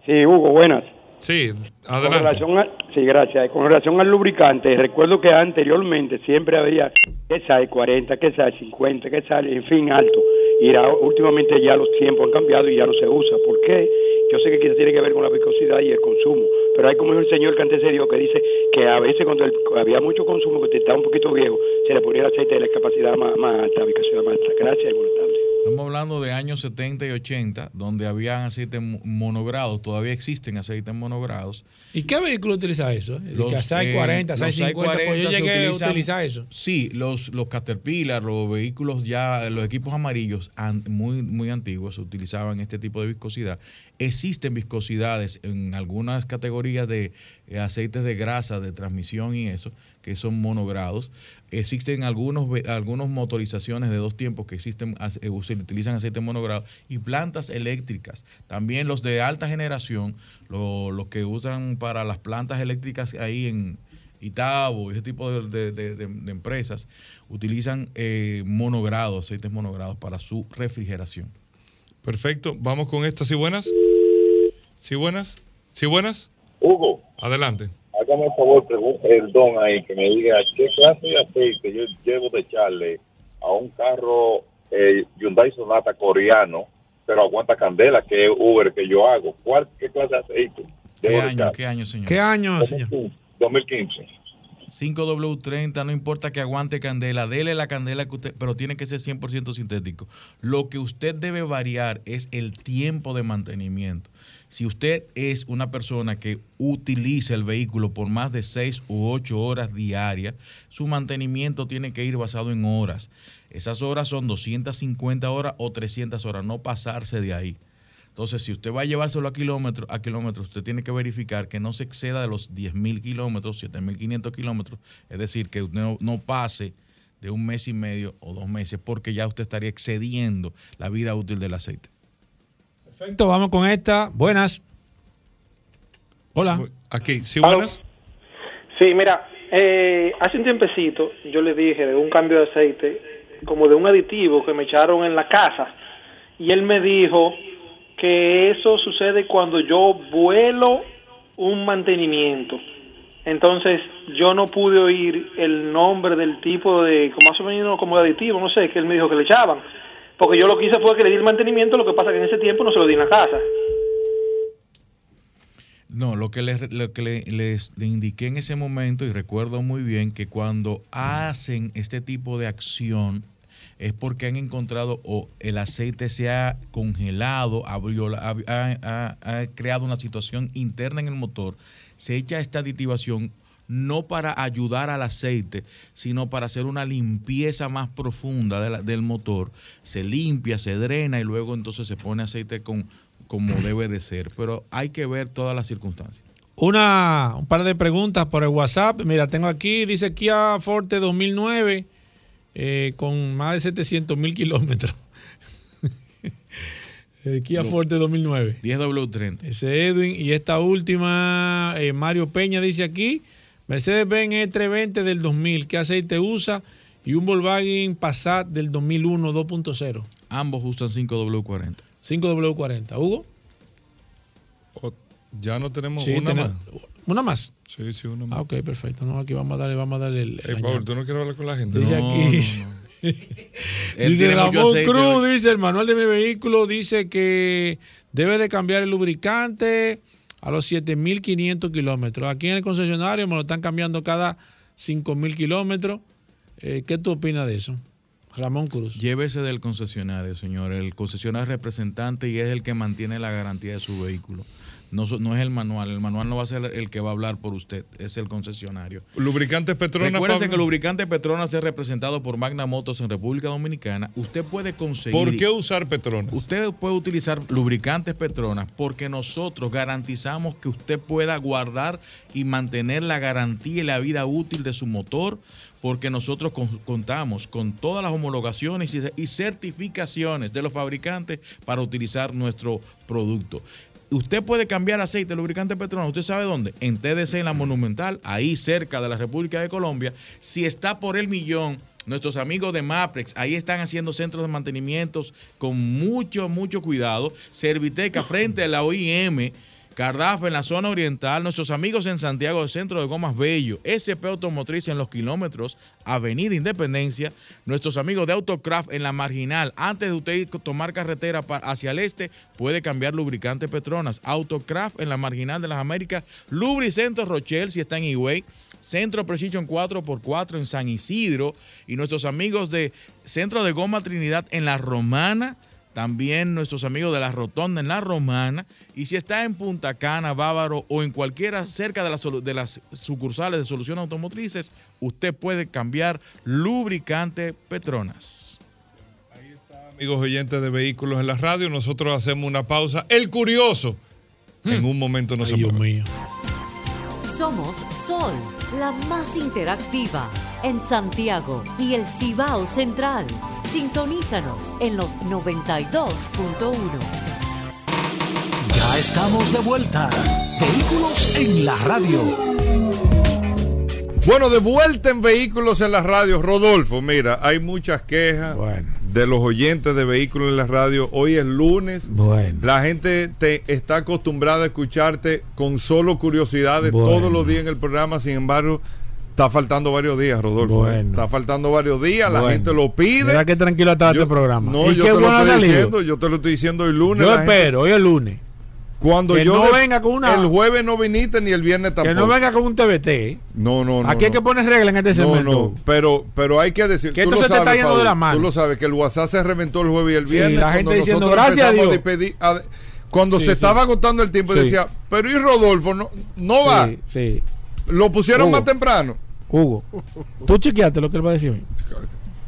Sí, Hugo, buenas. Sí, Con relación a- sí, gracias. Con relación al lubricante, recuerdo que anteriormente siempre había que sale 40, que sale 50, que sale, en fin, alto. Y últimamente ya los tiempos han cambiado y ya no se usa. ¿Por qué? Yo sé que quizás tiene que ver con la viscosidad y el consumo, pero hay como el señor que antes se dio que dice que a veces cuando el- había mucho consumo, que estaba un poquito viejo, se le ponía el aceite de la capacidad más, más alta, viscosidad más alta. Gracias y buenas tardes. Estamos hablando de años 70 y 80, donde habían aceites mo- monogrados, todavía existen aceites monogrados. ¿Y qué vehículo utiliza eso? Los, eh, 40, los SAI 50, pues yo 40 se llegué a utilizan- utilizar eso. Sí, los, los Caterpillar, los vehículos ya, los equipos amarillos an- muy, muy antiguos utilizaban este tipo de viscosidad. Existen viscosidades en algunas categorías de eh, aceites de grasa, de transmisión y eso, que son monogrados. Existen algunos, algunos motorizaciones de dos tiempos que existen, eh, se utilizan aceite monogrado y plantas eléctricas. También los de alta generación, lo- los que usan para las plantas eléctricas ahí en Itabo, ese tipo de, de- de- de- de empresas, utilizan eh, monogrados, aceites monogrados para su refrigeración. Perfecto, vamos con estas y buenas. ¿Sí buenas? ¿Sí buenas? Hugo, Adelante. Hágame el favor, pregunte el don ahí, que me diga qué clase de aceite yo llevo de echarle a un carro eh, Hyundai Sonata coreano, pero aguanta candela, que es Uber que yo hago. ¿Cuál, ¿Qué clase de aceite? ¿Qué año, echar? qué año, señor? ¿Qué año, señor? 2015. 5W30, no importa que aguante candela, dele la candela que usted, pero tiene que ser 100% sintético. Lo que usted debe variar es el tiempo de mantenimiento. Si usted es una persona que utiliza el vehículo por más de 6 u 8 horas diarias, su mantenimiento tiene que ir basado en horas. Esas horas son 250 horas o 300 horas, no pasarse de ahí. Entonces, si usted va a llevárselo a kilómetros, a kilómetros, usted tiene que verificar que no se exceda de los 10.000 kilómetros, 7.500 kilómetros, es decir, que usted no, no pase de un mes y medio o dos meses, porque ya usted estaría excediendo la vida útil del aceite. Perfecto, vamos con esta. Buenas. Hola. Aquí, ¿sí buenas? Sí, mira, eh, hace un tiempecito yo le dije de un cambio de aceite, como de un aditivo que me echaron en la casa, y él me dijo que eso sucede cuando yo vuelo un mantenimiento. Entonces yo no pude oír el nombre del tipo de, como o aditivo, no sé, que él me dijo que le echaban. Porque yo lo que hice fue que le di el mantenimiento, lo que pasa que en ese tiempo no se lo di en la casa. No, lo que, les, lo que le- les le indiqué en ese momento, y recuerdo muy bien que cuando hacen este tipo de acción, es porque han encontrado o el aceite se ha congelado, ha, ha- creado una situación interna en el motor, se echa esta aditivación no para ayudar al aceite, sino para hacer una limpieza más profunda del motor. Se limpia, se drena y luego entonces se pone aceite con, como debe de ser. Pero hay que ver todas las circunstancias. Una, un par de preguntas por el WhatsApp. Mira, tengo aquí, dice Kia Forte 2009 eh, con más de 700 mil kilómetros. Eh, Kia Forte 2009. 10W30. Ese Edwin. Y esta última, eh, Mario Peña dice aquí, Mercedes-Benz E320 del 2000, ¿qué aceite usa? Y un Volkswagen Passat del 2001 2.0. Ambos usan 5W40. 5W40. ¿Hugo? Ya no tenemos Sí, una más. ¿Una más? Sí, sí, una más. Ah, ok, perfecto. No, aquí vamos a darle, vamos a darle el, el. Pablo, ¿tú no quieres hablar con la gente? Dice No, aquí. no, no. Él dice Ramón Cruz, dice el manual de mi vehículo, dice que debe de cambiar el lubricante a los 7.500 kilómetros. Aquí en el concesionario me lo están cambiando cada 5.000 kilómetros. Eh, ¿Qué tú opinas de eso? Ramón Cruz. Llévese del concesionario, señor. El concesionario es representante y es el que mantiene la garantía de su vehículo. No, no es el manual. El manual no va a ser el que va a hablar por usted. Es el concesionario. Lubricantes Petronas, Recuérdese Pablo. que el lubricante Petronas es representado por Magna Motos en República Dominicana. Usted puede conseguir. ¿Por qué usar Petronas? Usted puede utilizar lubricantes Petronas porque nosotros garantizamos que usted pueda guardar y mantener la garantía y la vida útil de su motor porque nosotros contamos con todas las homologaciones y, certificaciones de los fabricantes para utilizar nuestro producto. Usted puede cambiar aceite lubricante Petronas, ¿usted sabe dónde? En TDC, en la Monumental, ahí cerca de la República de Colombia. Si está por el millón, nuestros amigos de Maprex, ahí están haciendo centros de mantenimiento con mucho, mucho cuidado. Serviteca frente a la OIM Cardafa en la zona oriental, nuestros amigos en Santiago, el centro de Gomas Bello, SP Automotriz en los kilómetros, Avenida Independencia, nuestros amigos de Autocraft en la marginal, antes de usted tomar carretera hacia el este, puede cambiar lubricante Petronas, Autocraft en la marginal de las Américas, Lubricento Rochelle si está en Higüey, Centro Precision 4x4 en San Isidro y nuestros amigos de Centro de Goma Trinidad en la Romana, también nuestros amigos de la Rotonda en la Romana. Y si está en Punta Cana, Bávaro o en cualquiera cerca de las, de las sucursales de soluciones automotrices, usted puede cambiar lubricante Petronas. Ahí está, amigos oyentes de vehículos en la radio. Nosotros hacemos una pausa. El curioso. En hmm. un momento nos Dios mío. Somos Sol, la más interactiva en Santiago y el Cibao Central. Sintonízanos en los 92.1. Ya estamos de vuelta. Vehículos en la radio. Bueno, de vuelta en Vehículos en la radio. Rodolfo, mira, hay muchas quejas de los oyentes de Vehículos en la radio. Hoy es lunes. Bueno. La gente te está acostumbrada a escucharte con solo curiosidades todos los días en el programa. Sin embargo, Está faltando varios días, Rodolfo. ¿eh? Está faltando varios días, la gente lo pide. Mira qué tranquilo está este programa. No, yo te lo estoy diciendo, yo te lo estoy diciendo el lunes. Yo espero, hoy es lunes. Cuando yo no venga con una el jueves no viniste ni el viernes tampoco. Que no venga con un TBT. No, no, no. Aquí hay que poner reglas en este segmento. No, no, pero pero hay que decir, que esto se te está yendo de la mano. Tú lo sabes que el WhatsApp se reventó el jueves y el viernes. la gente diciendo gracias a Dios. cuando se estaba agotando el tiempo decía, "Pero y Rodolfo no no va." Sí. Lo pusieron más temprano. Hugo, tú chequeaste lo que él va a decir hoy.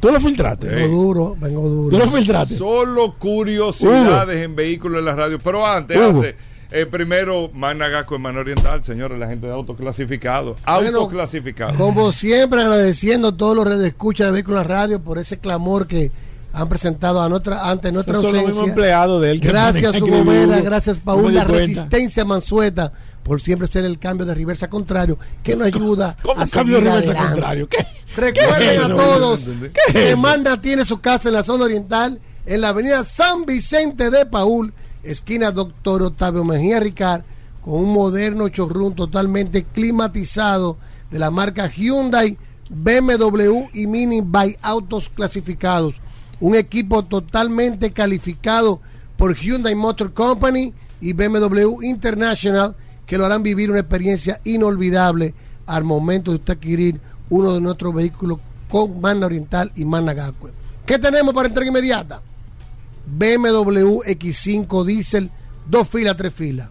Tú lo filtraste. Vengo duro, vengo duro. Tú lo filtraste. Solo curiosidades en vehículos en la radio. Pero antes, antes. Eh, primero, Magna Gasco en Mano Oriental, señores, la gente de autoclasificado. Autoclasificado. como siempre, agradeciendo a todos los redes escucha de vehículos en la radio por ese clamor que han presentado a nuestra, ante nuestra ausencia. empleado de él. Gracias, Gomera, gracias, Paul, la resistencia Mansueta por siempre ser el cambio de reversa contrario que nos ayuda a cambio de reversa contrario? ¿Qué? Recuerden a todos que Manda tiene su casa en la zona oriental, en la avenida San Vicente de Paul, esquina Doctor Octavio Mejía Ricard, con un moderno chorrón totalmente climatizado de la marca Hyundai, BMW y Mini by Autos clasificados. Un equipo totalmente calificado por Hyundai Motor Company y BMW International que lo harán vivir una experiencia inolvidable al momento de usted adquirir uno de nuestros vehículos con Magna Oriental y Magna Gacue. ¿Qué tenemos para entrega inmediata? BMW X5 Diesel, dos filas, tres filas.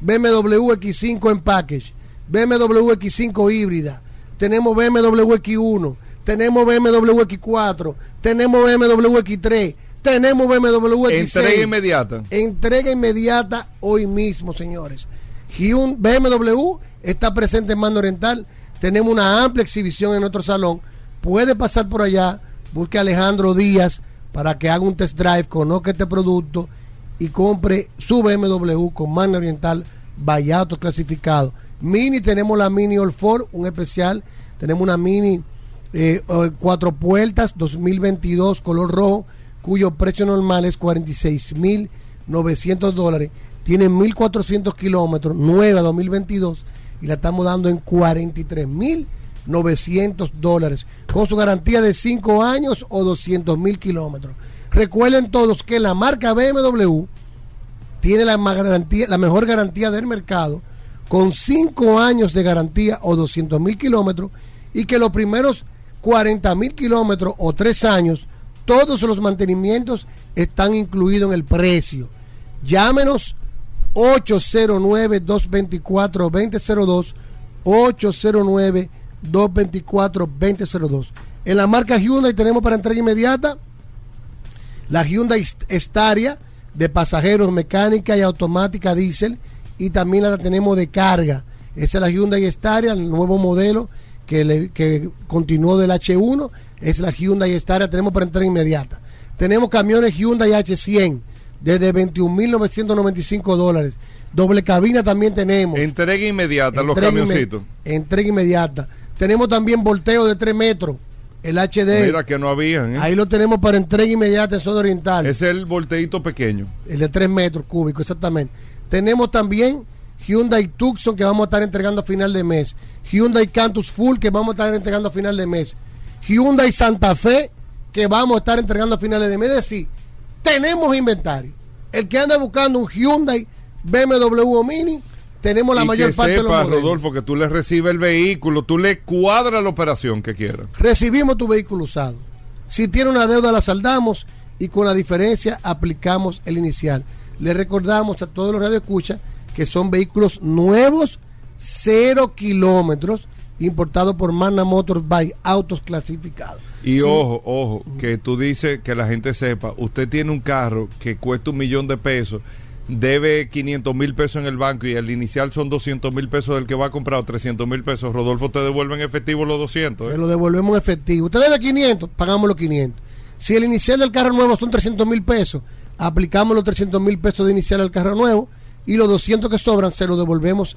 BMW X5 en package. BMW X5 híbrida. Tenemos BMW X1. Tenemos BMW X4. Tenemos BMW X3. Tenemos BMW X6. Entrega inmediata. Entrega inmediata hoy mismo, señores. Hyundai BMW está presente en Mando Oriental. Tenemos una amplia exhibición en nuestro salón. Puede pasar por allá, busque a Alejandro Díaz para que haga un test drive, conozca este producto y compre su BMW con Mando Oriental Vallato clasificado. Mini, tenemos la Mini All Four, un especial. Tenemos una Mini eh, cuatro puertas 2022 color rojo, cuyo precio normal es 46.900 dólares tiene 1.400 kilómetros, nueva 2022, y la estamos dando en 43.900 dólares, con su garantía de 5 años o 200.000 kilómetros. Recuerden todos que la marca BMW tiene la, garantía, la mejor garantía del mercado, con 5 años de garantía o 200.000 kilómetros, y que los primeros 40.000 kilómetros o 3 años, todos los mantenimientos están incluidos en el precio. Llámenos 809-224-2002, 809-224-2002. En la marca Hyundai tenemos para entrega inmediata la Hyundai Staria de pasajeros mecánica y automática diésel y también la tenemos de carga. Esa es la Hyundai Staria, el nuevo modelo que, que continuó del H1, es la Hyundai Staria, tenemos para entrega inmediata. Tenemos camiones Hyundai H100 desde 21.995 dólares. Doble cabina también tenemos. Entrega inmediata, los Entrega inme- camioncitos. Entrega inmediata. Tenemos también volteo de 3 metros, el HD. Mira que no habían. ¿eh? Ahí lo tenemos para entrega inmediata en zona oriental. Es el volteíto pequeño. El de 3 metros cúbicos, exactamente. Tenemos también Hyundai Tucson que vamos a estar entregando a final de mes. Hyundai Cantus Full que vamos a estar entregando a final de mes. Hyundai Santa Fe que vamos a estar entregando a finales de mes. Es decir, tenemos inventario. El que anda buscando un Hyundai BMW o Mini, tenemos la y mayor que parte de los modelos. Rodolfo, que tú le recibes el vehículo, tú le cuadras la operación que quieras. recibimos tu vehículo usado. Si tiene una deuda la saldamos y con la diferencia aplicamos el inicial. Le recordamos a todos los radioescuchas que son vehículos nuevos, cero kilómetros, importados por Magna Motors by Autos Clasificados. Y Sí. ojo, ojo, que tú dices que la gente sepa, usted tiene un carro que cuesta un millón de pesos, debe 500 mil pesos en el banco y el inicial son 200 mil pesos del que va a comprar o 300 mil pesos, Rodolfo te devuelve en efectivo los 200. ¿eh? Te lo devolvemos en efectivo. Usted debe 500, pagamos los 500. Si el inicial del carro nuevo son 300 mil pesos, aplicamos los 300 mil pesos de inicial al carro nuevo y los 200 que sobran se los devolvemos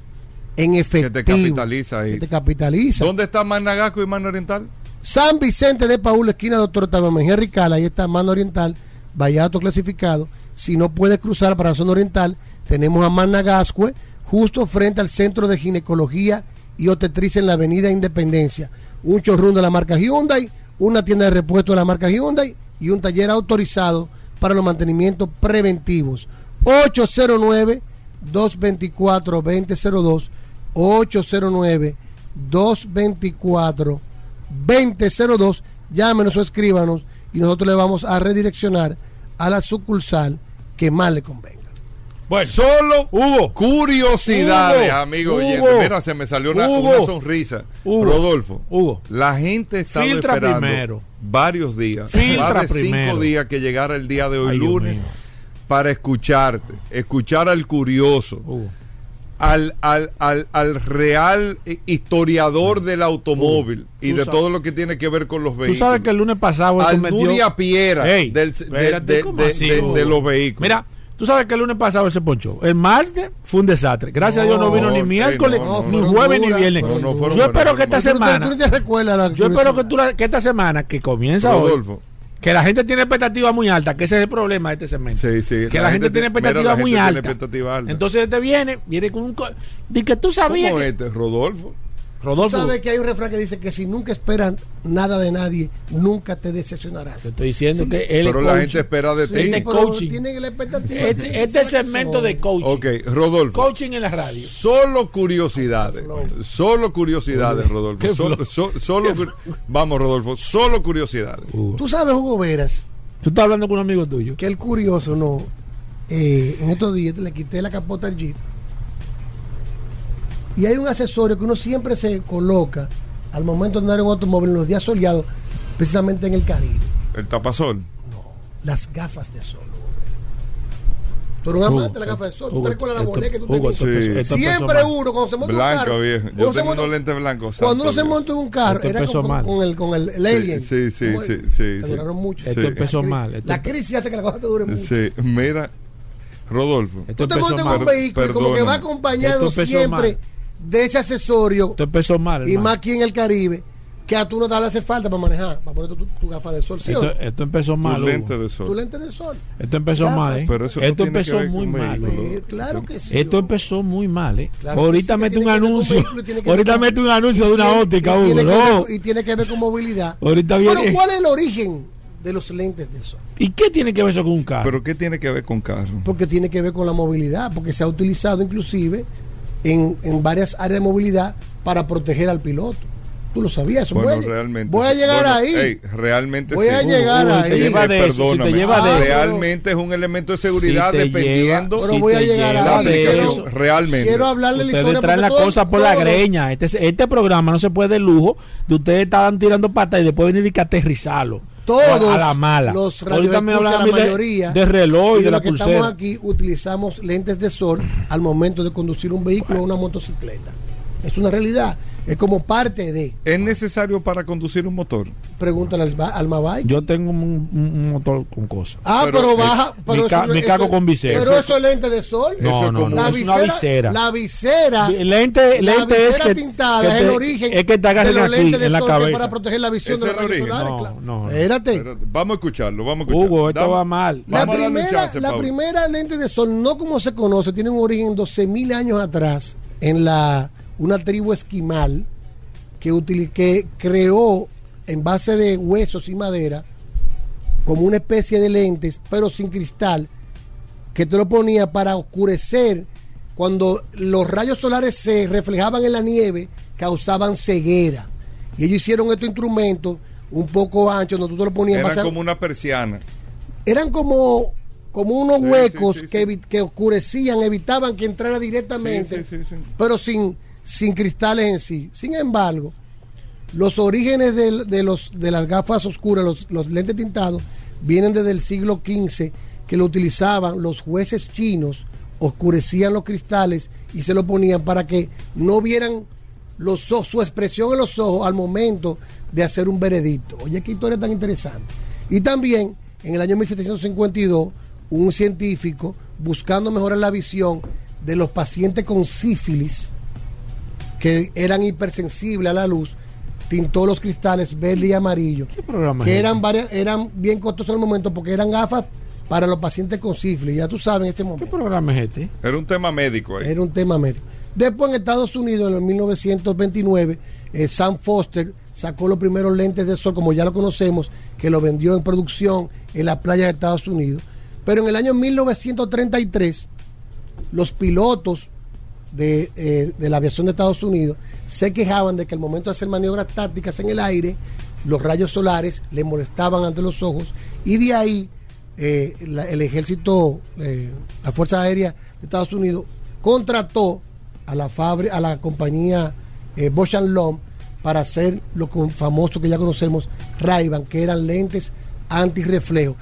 en Que efectivo. te capitaliza ahí. Que te capitaliza. ¿Dónde está Managasco y Mano Oriental? San Vicente de Paúl, esquina Doctor Octavio Mejía Rical, ahí está Mano Oriental, Vallato clasificado. Si no puedes cruzar para la zona oriental, tenemos a Managascue, justo frente al Centro de Ginecología y Obstetricia en la Avenida Independencia. Un showroom de la marca Hyundai, una tienda de repuesto de la marca Hyundai y un taller autorizado para los mantenimientos preventivos. 809 224 2002 809 224 2002 llámenos o escríbanos y nosotros le vamos a redireccionar a la sucursal que más le convenga. Bueno, solo Hugo. curiosidades, Hugo. amigo Hugo. Mira, se me salió una, Hugo. una sonrisa. Hugo. Rodolfo, Hugo. la gente está esperando primero. varios días, Filtra más de primero. cinco días que llegara el día de hoy, Ay, lunes, para escucharte, escuchar al curioso, Hugo. Al, al, al, al real historiador del automóvil y tú de sabes- todo lo que tiene que ver con los Tú vehículos. sabes que el lunes pasado él al cometió- Nuria Piera Ey, del- de, los vehículos. Mira, tú sabes que el lunes pasado él se ponchó. El martes fue un desastre. Gracias a Dios no vino ni miércoles, no, no, ni jueves, ni viernes. no, no fueron yo espero que esta Tú semana, tú yo espero que, tú la- que esta semana que comienza hoy. Que la gente tiene expectativas muy altas, que ese es el problema de este segmento. Sí, sí. Que la, gente, tiene expectativas muy altas. expectativa alta. Entonces este viene, viene con un... co- De que tú sabías ¿Cómo que- este, Rodolfo? Tú Rodolfo, sabes que hay un refrán que dice que si nunca esperan nada de nadie, nunca te decepcionarás. te estoy diciendo Sí. que él Pero es la gente espera de Sí, ti. Este coaching. tienen la expectativa. Este, este es el segmento de coaching. Ok, Rodolfo. Coaching en la radio. Solo curiosidades. Solo curiosidades, Rodolfo. Solo, cur- Vamos, Rodolfo. Solo curiosidades. Tú sabes, Hugo Veras, Tú estás hablando con un amigo tuyo. que el curioso no. eh, en estos días le quité la capota al Jeep. Y hay un accesorio que uno siempre se coloca al momento de andar en un automóvil en los días soleados, precisamente en el Caribe. El tapasol. Las gafas de sol. Tú eres un Hugo, amante de las gafas de sol. ¿Tú Hugo, te recuerdas la boleta que tú Hugo, tenías? Sí. Siempre uno, cuando se monta en un Blanco, carro. viejo. cuando Yo tengo unos lentes blancos. Cuando uno se monta en un carro, Esto era con, mal. con, con el, con el, el alien. Sí, sí, sí, sí, sí. duraron mucho. Esto Sí. empezó La mal. Esto, La crisis hace que la cosa te dure mucho. Sí, mira, Rodolfo. esto Tú te montas en un vehículo y como que va acompañado empezó siempre mal. De ese accesorio Esto empezó mal. y hermano. más aquí en el Caribe que a tú no te le hace falta para manejar, para poner tu, tu gafa de sol. ¿sí? Esto, esto empezó Tu mal. Hugo. lente de Tu sol. lente de sol. Esto empezó Claro. mal, ¿eh? Pero eso Esto empezó muy mal. vehículo. Eh, claro que sí. Esto empezó muy mal, ¿eh? Claro Ahorita sí, mete un anuncio. Ahorita mete un anuncio de una tiene- óptica, Hugo. tiene que No. ver- Y tiene que ver con movilidad. Ahorita viene. Bueno, ¿cuál es el origen de los lentes de sol? ¿Y qué tiene que ver eso con un carro? ¿Pero qué tiene que ver con carro? Porque tiene que ver con la movilidad, porque se ha utilizado inclusive en, en varias áreas de movilidad para proteger al piloto. Tú lo sabías, eso Bueno, voy, a- realmente. voy a llegar Bueno, ahí. realmente Voy sí. a llegar ahí. te lleva de eso, si te Perdóname. lleva de eso. realmente es un elemento de seguridad Si dependiendo lleva- Pero si voy a llegar ahí. la aplicación. eso. realmente. Quiero hablarle la Ustedes historia. traen la todo- cosa por la greña. Este, este programa no se puede de lujo de ustedes estaban tirando patas y después venir y que aterrizarlo. Todos a la mala. los radioescuchas, la de- mayoría de, reloj y y de la que pulsera. estamos aquí utilizamos lentes de sol al momento de conducir un vehículo o una motocicleta. Es una realidad. Es como parte de. ¿Es necesario para conducir un motor? Pregúntale al, al Mabay. Yo tengo un, un- un motor con cosas. Ah, pero, baja. Pero mi, ca- eso- mi eso- cago con visera. Pero eso es lente de sol. No, eso es no, como- no, la es visera, una visera. La visera. Lente, la lente es visera que, tintada que es te- el origen es que te de agarren aquí, lentes de en la sol que es cabeza. para proteger la visión de es los el rayos origen. solares. No, claro. no, no. Espérate. Espérate, Vamos a escucharlo, vamos a escucharlo. Hugo, esto Dame- va mal. La primera, chance, la primera lente de sol, no como se conoce, tiene un origen 12.000 años atrás en la una tribu esquimal que, que creó en base de huesos y madera como una especie de lentes, pero sin cristal, que te lo ponía para oscurecer cuando los rayos solares se reflejaban en la nieve, causaban ceguera. Y ellos hicieron estos instrumentos un poco anchos, donde tú te lo ponías Eran como una persiana. eran como como unos Sí, huecos sí, sí, que, que oscurecían, evitaban que entrara directamente, Sí, sí, sí, sí. pero sin, sin cristales en sí. Sin embargo, los orígenes de, los, de las gafas oscuras, los, los lentes tintados, vienen desde el siglo XV, que lo utilizaban los jueces chinos, oscurecían los cristales y se lo ponían para que no vieran los ojos, su expresión en los ojos al momento de hacer un veredicto. Oye, qué historia tan interesante. Y también, en el año 1752, un científico, buscando mejorar la visión de los pacientes con sífilis, que eran hipersensibles a la luz, tintó los cristales verde y amarillo, programa que es eran, varias, eran bien costosos en el momento porque eran gafas para los pacientes con sífilis, ya tú sabes en ese ¿Qué momento. programa es este? Era un tema médico ahí. Era un tema médico. Después en Estados Unidos, en el 1929, eh, Sam Foster sacó los primeros lentes de sol, como ya lo conocemos, que lo vendió en producción en la playa de Estados Unidos. Pero en el año 1933, los pilotos de, eh, de la aviación de Estados Unidos se quejaban de que al momento de hacer maniobras tácticas en el aire, los rayos solares le molestaban ante los ojos y de ahí eh, el ejército, eh, la Fuerza Aérea de Estados Unidos contrató a la, fabri- a la compañía Bosch Lomb para hacer lo famoso que ya conocemos, ray que eran lentes antirreflejo.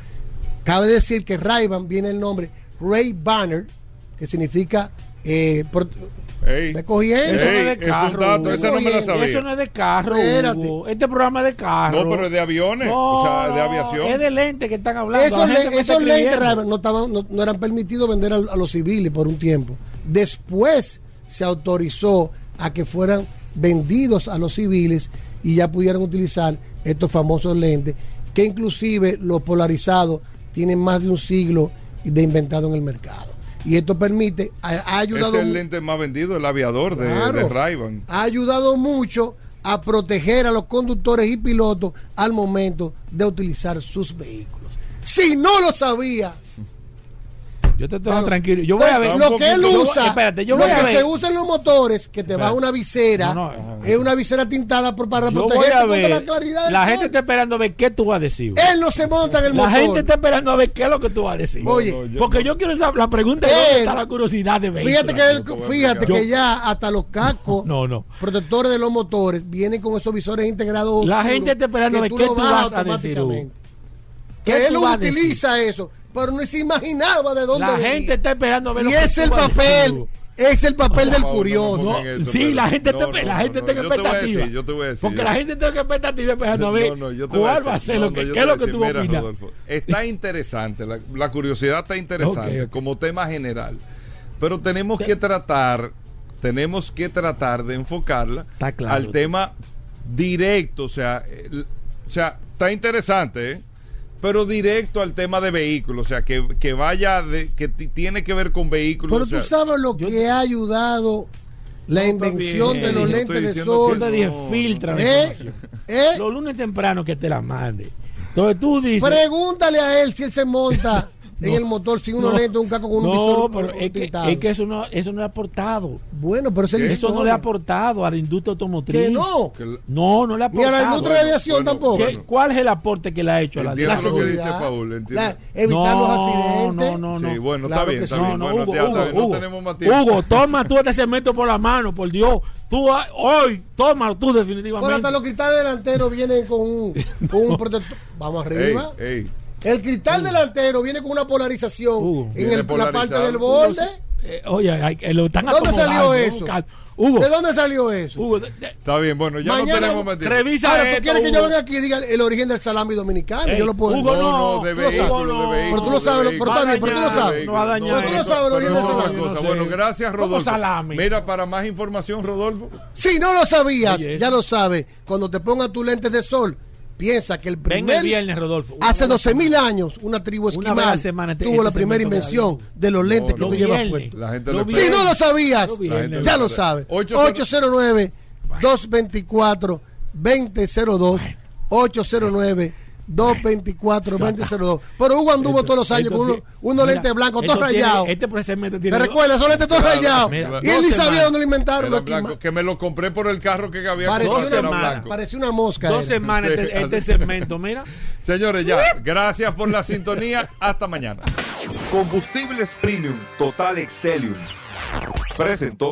Cabe decir que ray viene el nombre Ray Banner, que significa... Eh, por- Ey, me cogí eso. No es de esos carro, datos, Hugo. esa no me la sabía. Eso no es de carro. Espérate. Hugo. Este programa es de carro. No, pero es de aviones, No, o sea, de aviación. Es de lente que están hablando. Esos, le- lentes escribiendo. Ray-Ban no, estaban, no, no eran permitidos vender a, a los civiles por un tiempo. Después se autorizó a que fueran vendidos a los civiles y ya pudieran utilizar estos famosos lentes, que inclusive los polarizados tienen más de un siglo de inventado en el mercado. Y esto permite, ha, ha ayudado es el lente más vendido, el aviador de, Claro. de Ray-Ban. ha ayudado mucho a proteger a los conductores y pilotos al momento de utilizar sus vehículos. Si no lo sabía, Yo te tengo Vamos. tranquilo. Yo voy a ver. lo que él Yo- usa, espérate, yo lo voy a que ver. se usa en los motores, que te Espérate. una visera, No, no. es una visera tintada por, para Yo voy a ver. la claridad del La sol. gente está esperando a ver qué tú vas a decir. Él no se monta en el La motor. gente está esperando a ver qué es lo que tú vas a decir. Oye, Porque yo quiero saber, la pregunta es dónde Él- está la curiosidad de vehículos. Fíjate que, él- fíjate que ya hasta los cascos No, no. protectores de los motores vienen con esos visores integrados. La oscuros gente está esperando a ver qué tú vas a decir, Hugo. automáticamente. ¿Qué Que él utiliza eso, pero no se imaginaba de dónde La venía. gente está esperando a ver Y lo que es el papel, es el papel No, del Pablo, curioso. eso, sí, la gente no, está, no, la no, gente a expectativa. decir, yo te voy a decir. Porque la gente está en expectativa esperando a ver No, no, yo te cuál va a decir, ser no, lo que, qué es lo que tú mira, opinas. Rodolfo, está interesante, la, la curiosidad está interesante como tema general, pero tenemos que tratar, tenemos que tratar de enfocarla claro. al tema directo, o sea, el- o sea, está interesante, ¿eh? Pero directo al tema de vehículos, o sea, que, que vaya, de, que ti- tiene que ver con vehículos. Pero o sea, tú sabes lo que ha ayudado la No, invención bien, de los lentes de sol. que Yo te dije, no, filtra ¿Eh? ¿Eh? Los lunes temprano que te la mande. Entonces tú dices. Pregúntale a él si él se monta en el motor sin unos no, un caco con un no, visor pero es que, es que eso no, eso no le ha aportado. Bueno, pero la Eso no le ha aportado a la industria automotriz. Que no. No, no le ha Ni a aportado. la industria de aviación bueno, tampoco. ¿Qué- bueno. ¿Cuál es el aporte que le ha hecho a la Entiendo La lo que dice seguridad, Paul, entiendo. la- evitar los No, accidentes. No, no, no. Sí, bueno, Claro está bien, está sí. bien. No, no, bueno, Hugo, ya está Hugo, bien, no Hugo. tenemos más tiempo. Hugo, toma tú este cemento por la mano, por Dios. Tú ah, hoy, tómalo tú Bueno, definitivamente. hasta los cristales delanteros vienen con un, con un protector. Vamos Ey, arriba. ey. El cristal delantero viene con una polarización Hugo. en el- la parte del borde. eh, oye, hay, eh, lo están ¿Dónde salió eso? Hugo, ¿De dónde salió eso? Hugo, de- de- Está bien, bueno, ya Mañana- no tenemos tiempo. revisa Ahora, ¿tú esto, quieres que yo venga aquí y diga el origen del salami dominicano? Ey, yo lo puedo Hugo, decir. No, no, no, de tú lo sabes. vehículo, de no. vehículo. Pero tú lo de sabes, pero está bien, pero tú lo sabes. no va a dañar Pero tú lo sabes, el origen Pero del salami. cosa. sé. Bueno, gracias, ¿Cómo Rodolfo. salami? Mira, para más información, Rodolfo. Si no lo sabías, Oye, ya lo sabes. Cuando te pongas tus lentes de sol, piensa que el primer el viernes, Rodolfo. Una Hace vez a la 12 mil años, una tribu Una la esquimal semana este- tuvo la este primera segmento invención queda de los lentes No, que tú llevas puestos. La lo Si no lo sabías, La viernes. ya lo lo sabe. sabes. 809 809-224-2002. 809-224-2002. Pero Hugo anduvo Esto- todos los años con uno, mira, blancos, esto todos tiene- rayados. Este procedimiento ¿Te tiene. recuerdas? Esos lentes todos rayados. Y él ni sabía semanas. dónde lo inventaron. Lo blanco, que me lo compré por el carro que había Parecía comprado, una, era semanas. blanco. parecía una mosca. Dos era. semanas Sí, este, este segmento, mira. Señores, ya, gracias por la sintonía. Hasta mañana. Combustibles Premium Total Excelium. Presentó.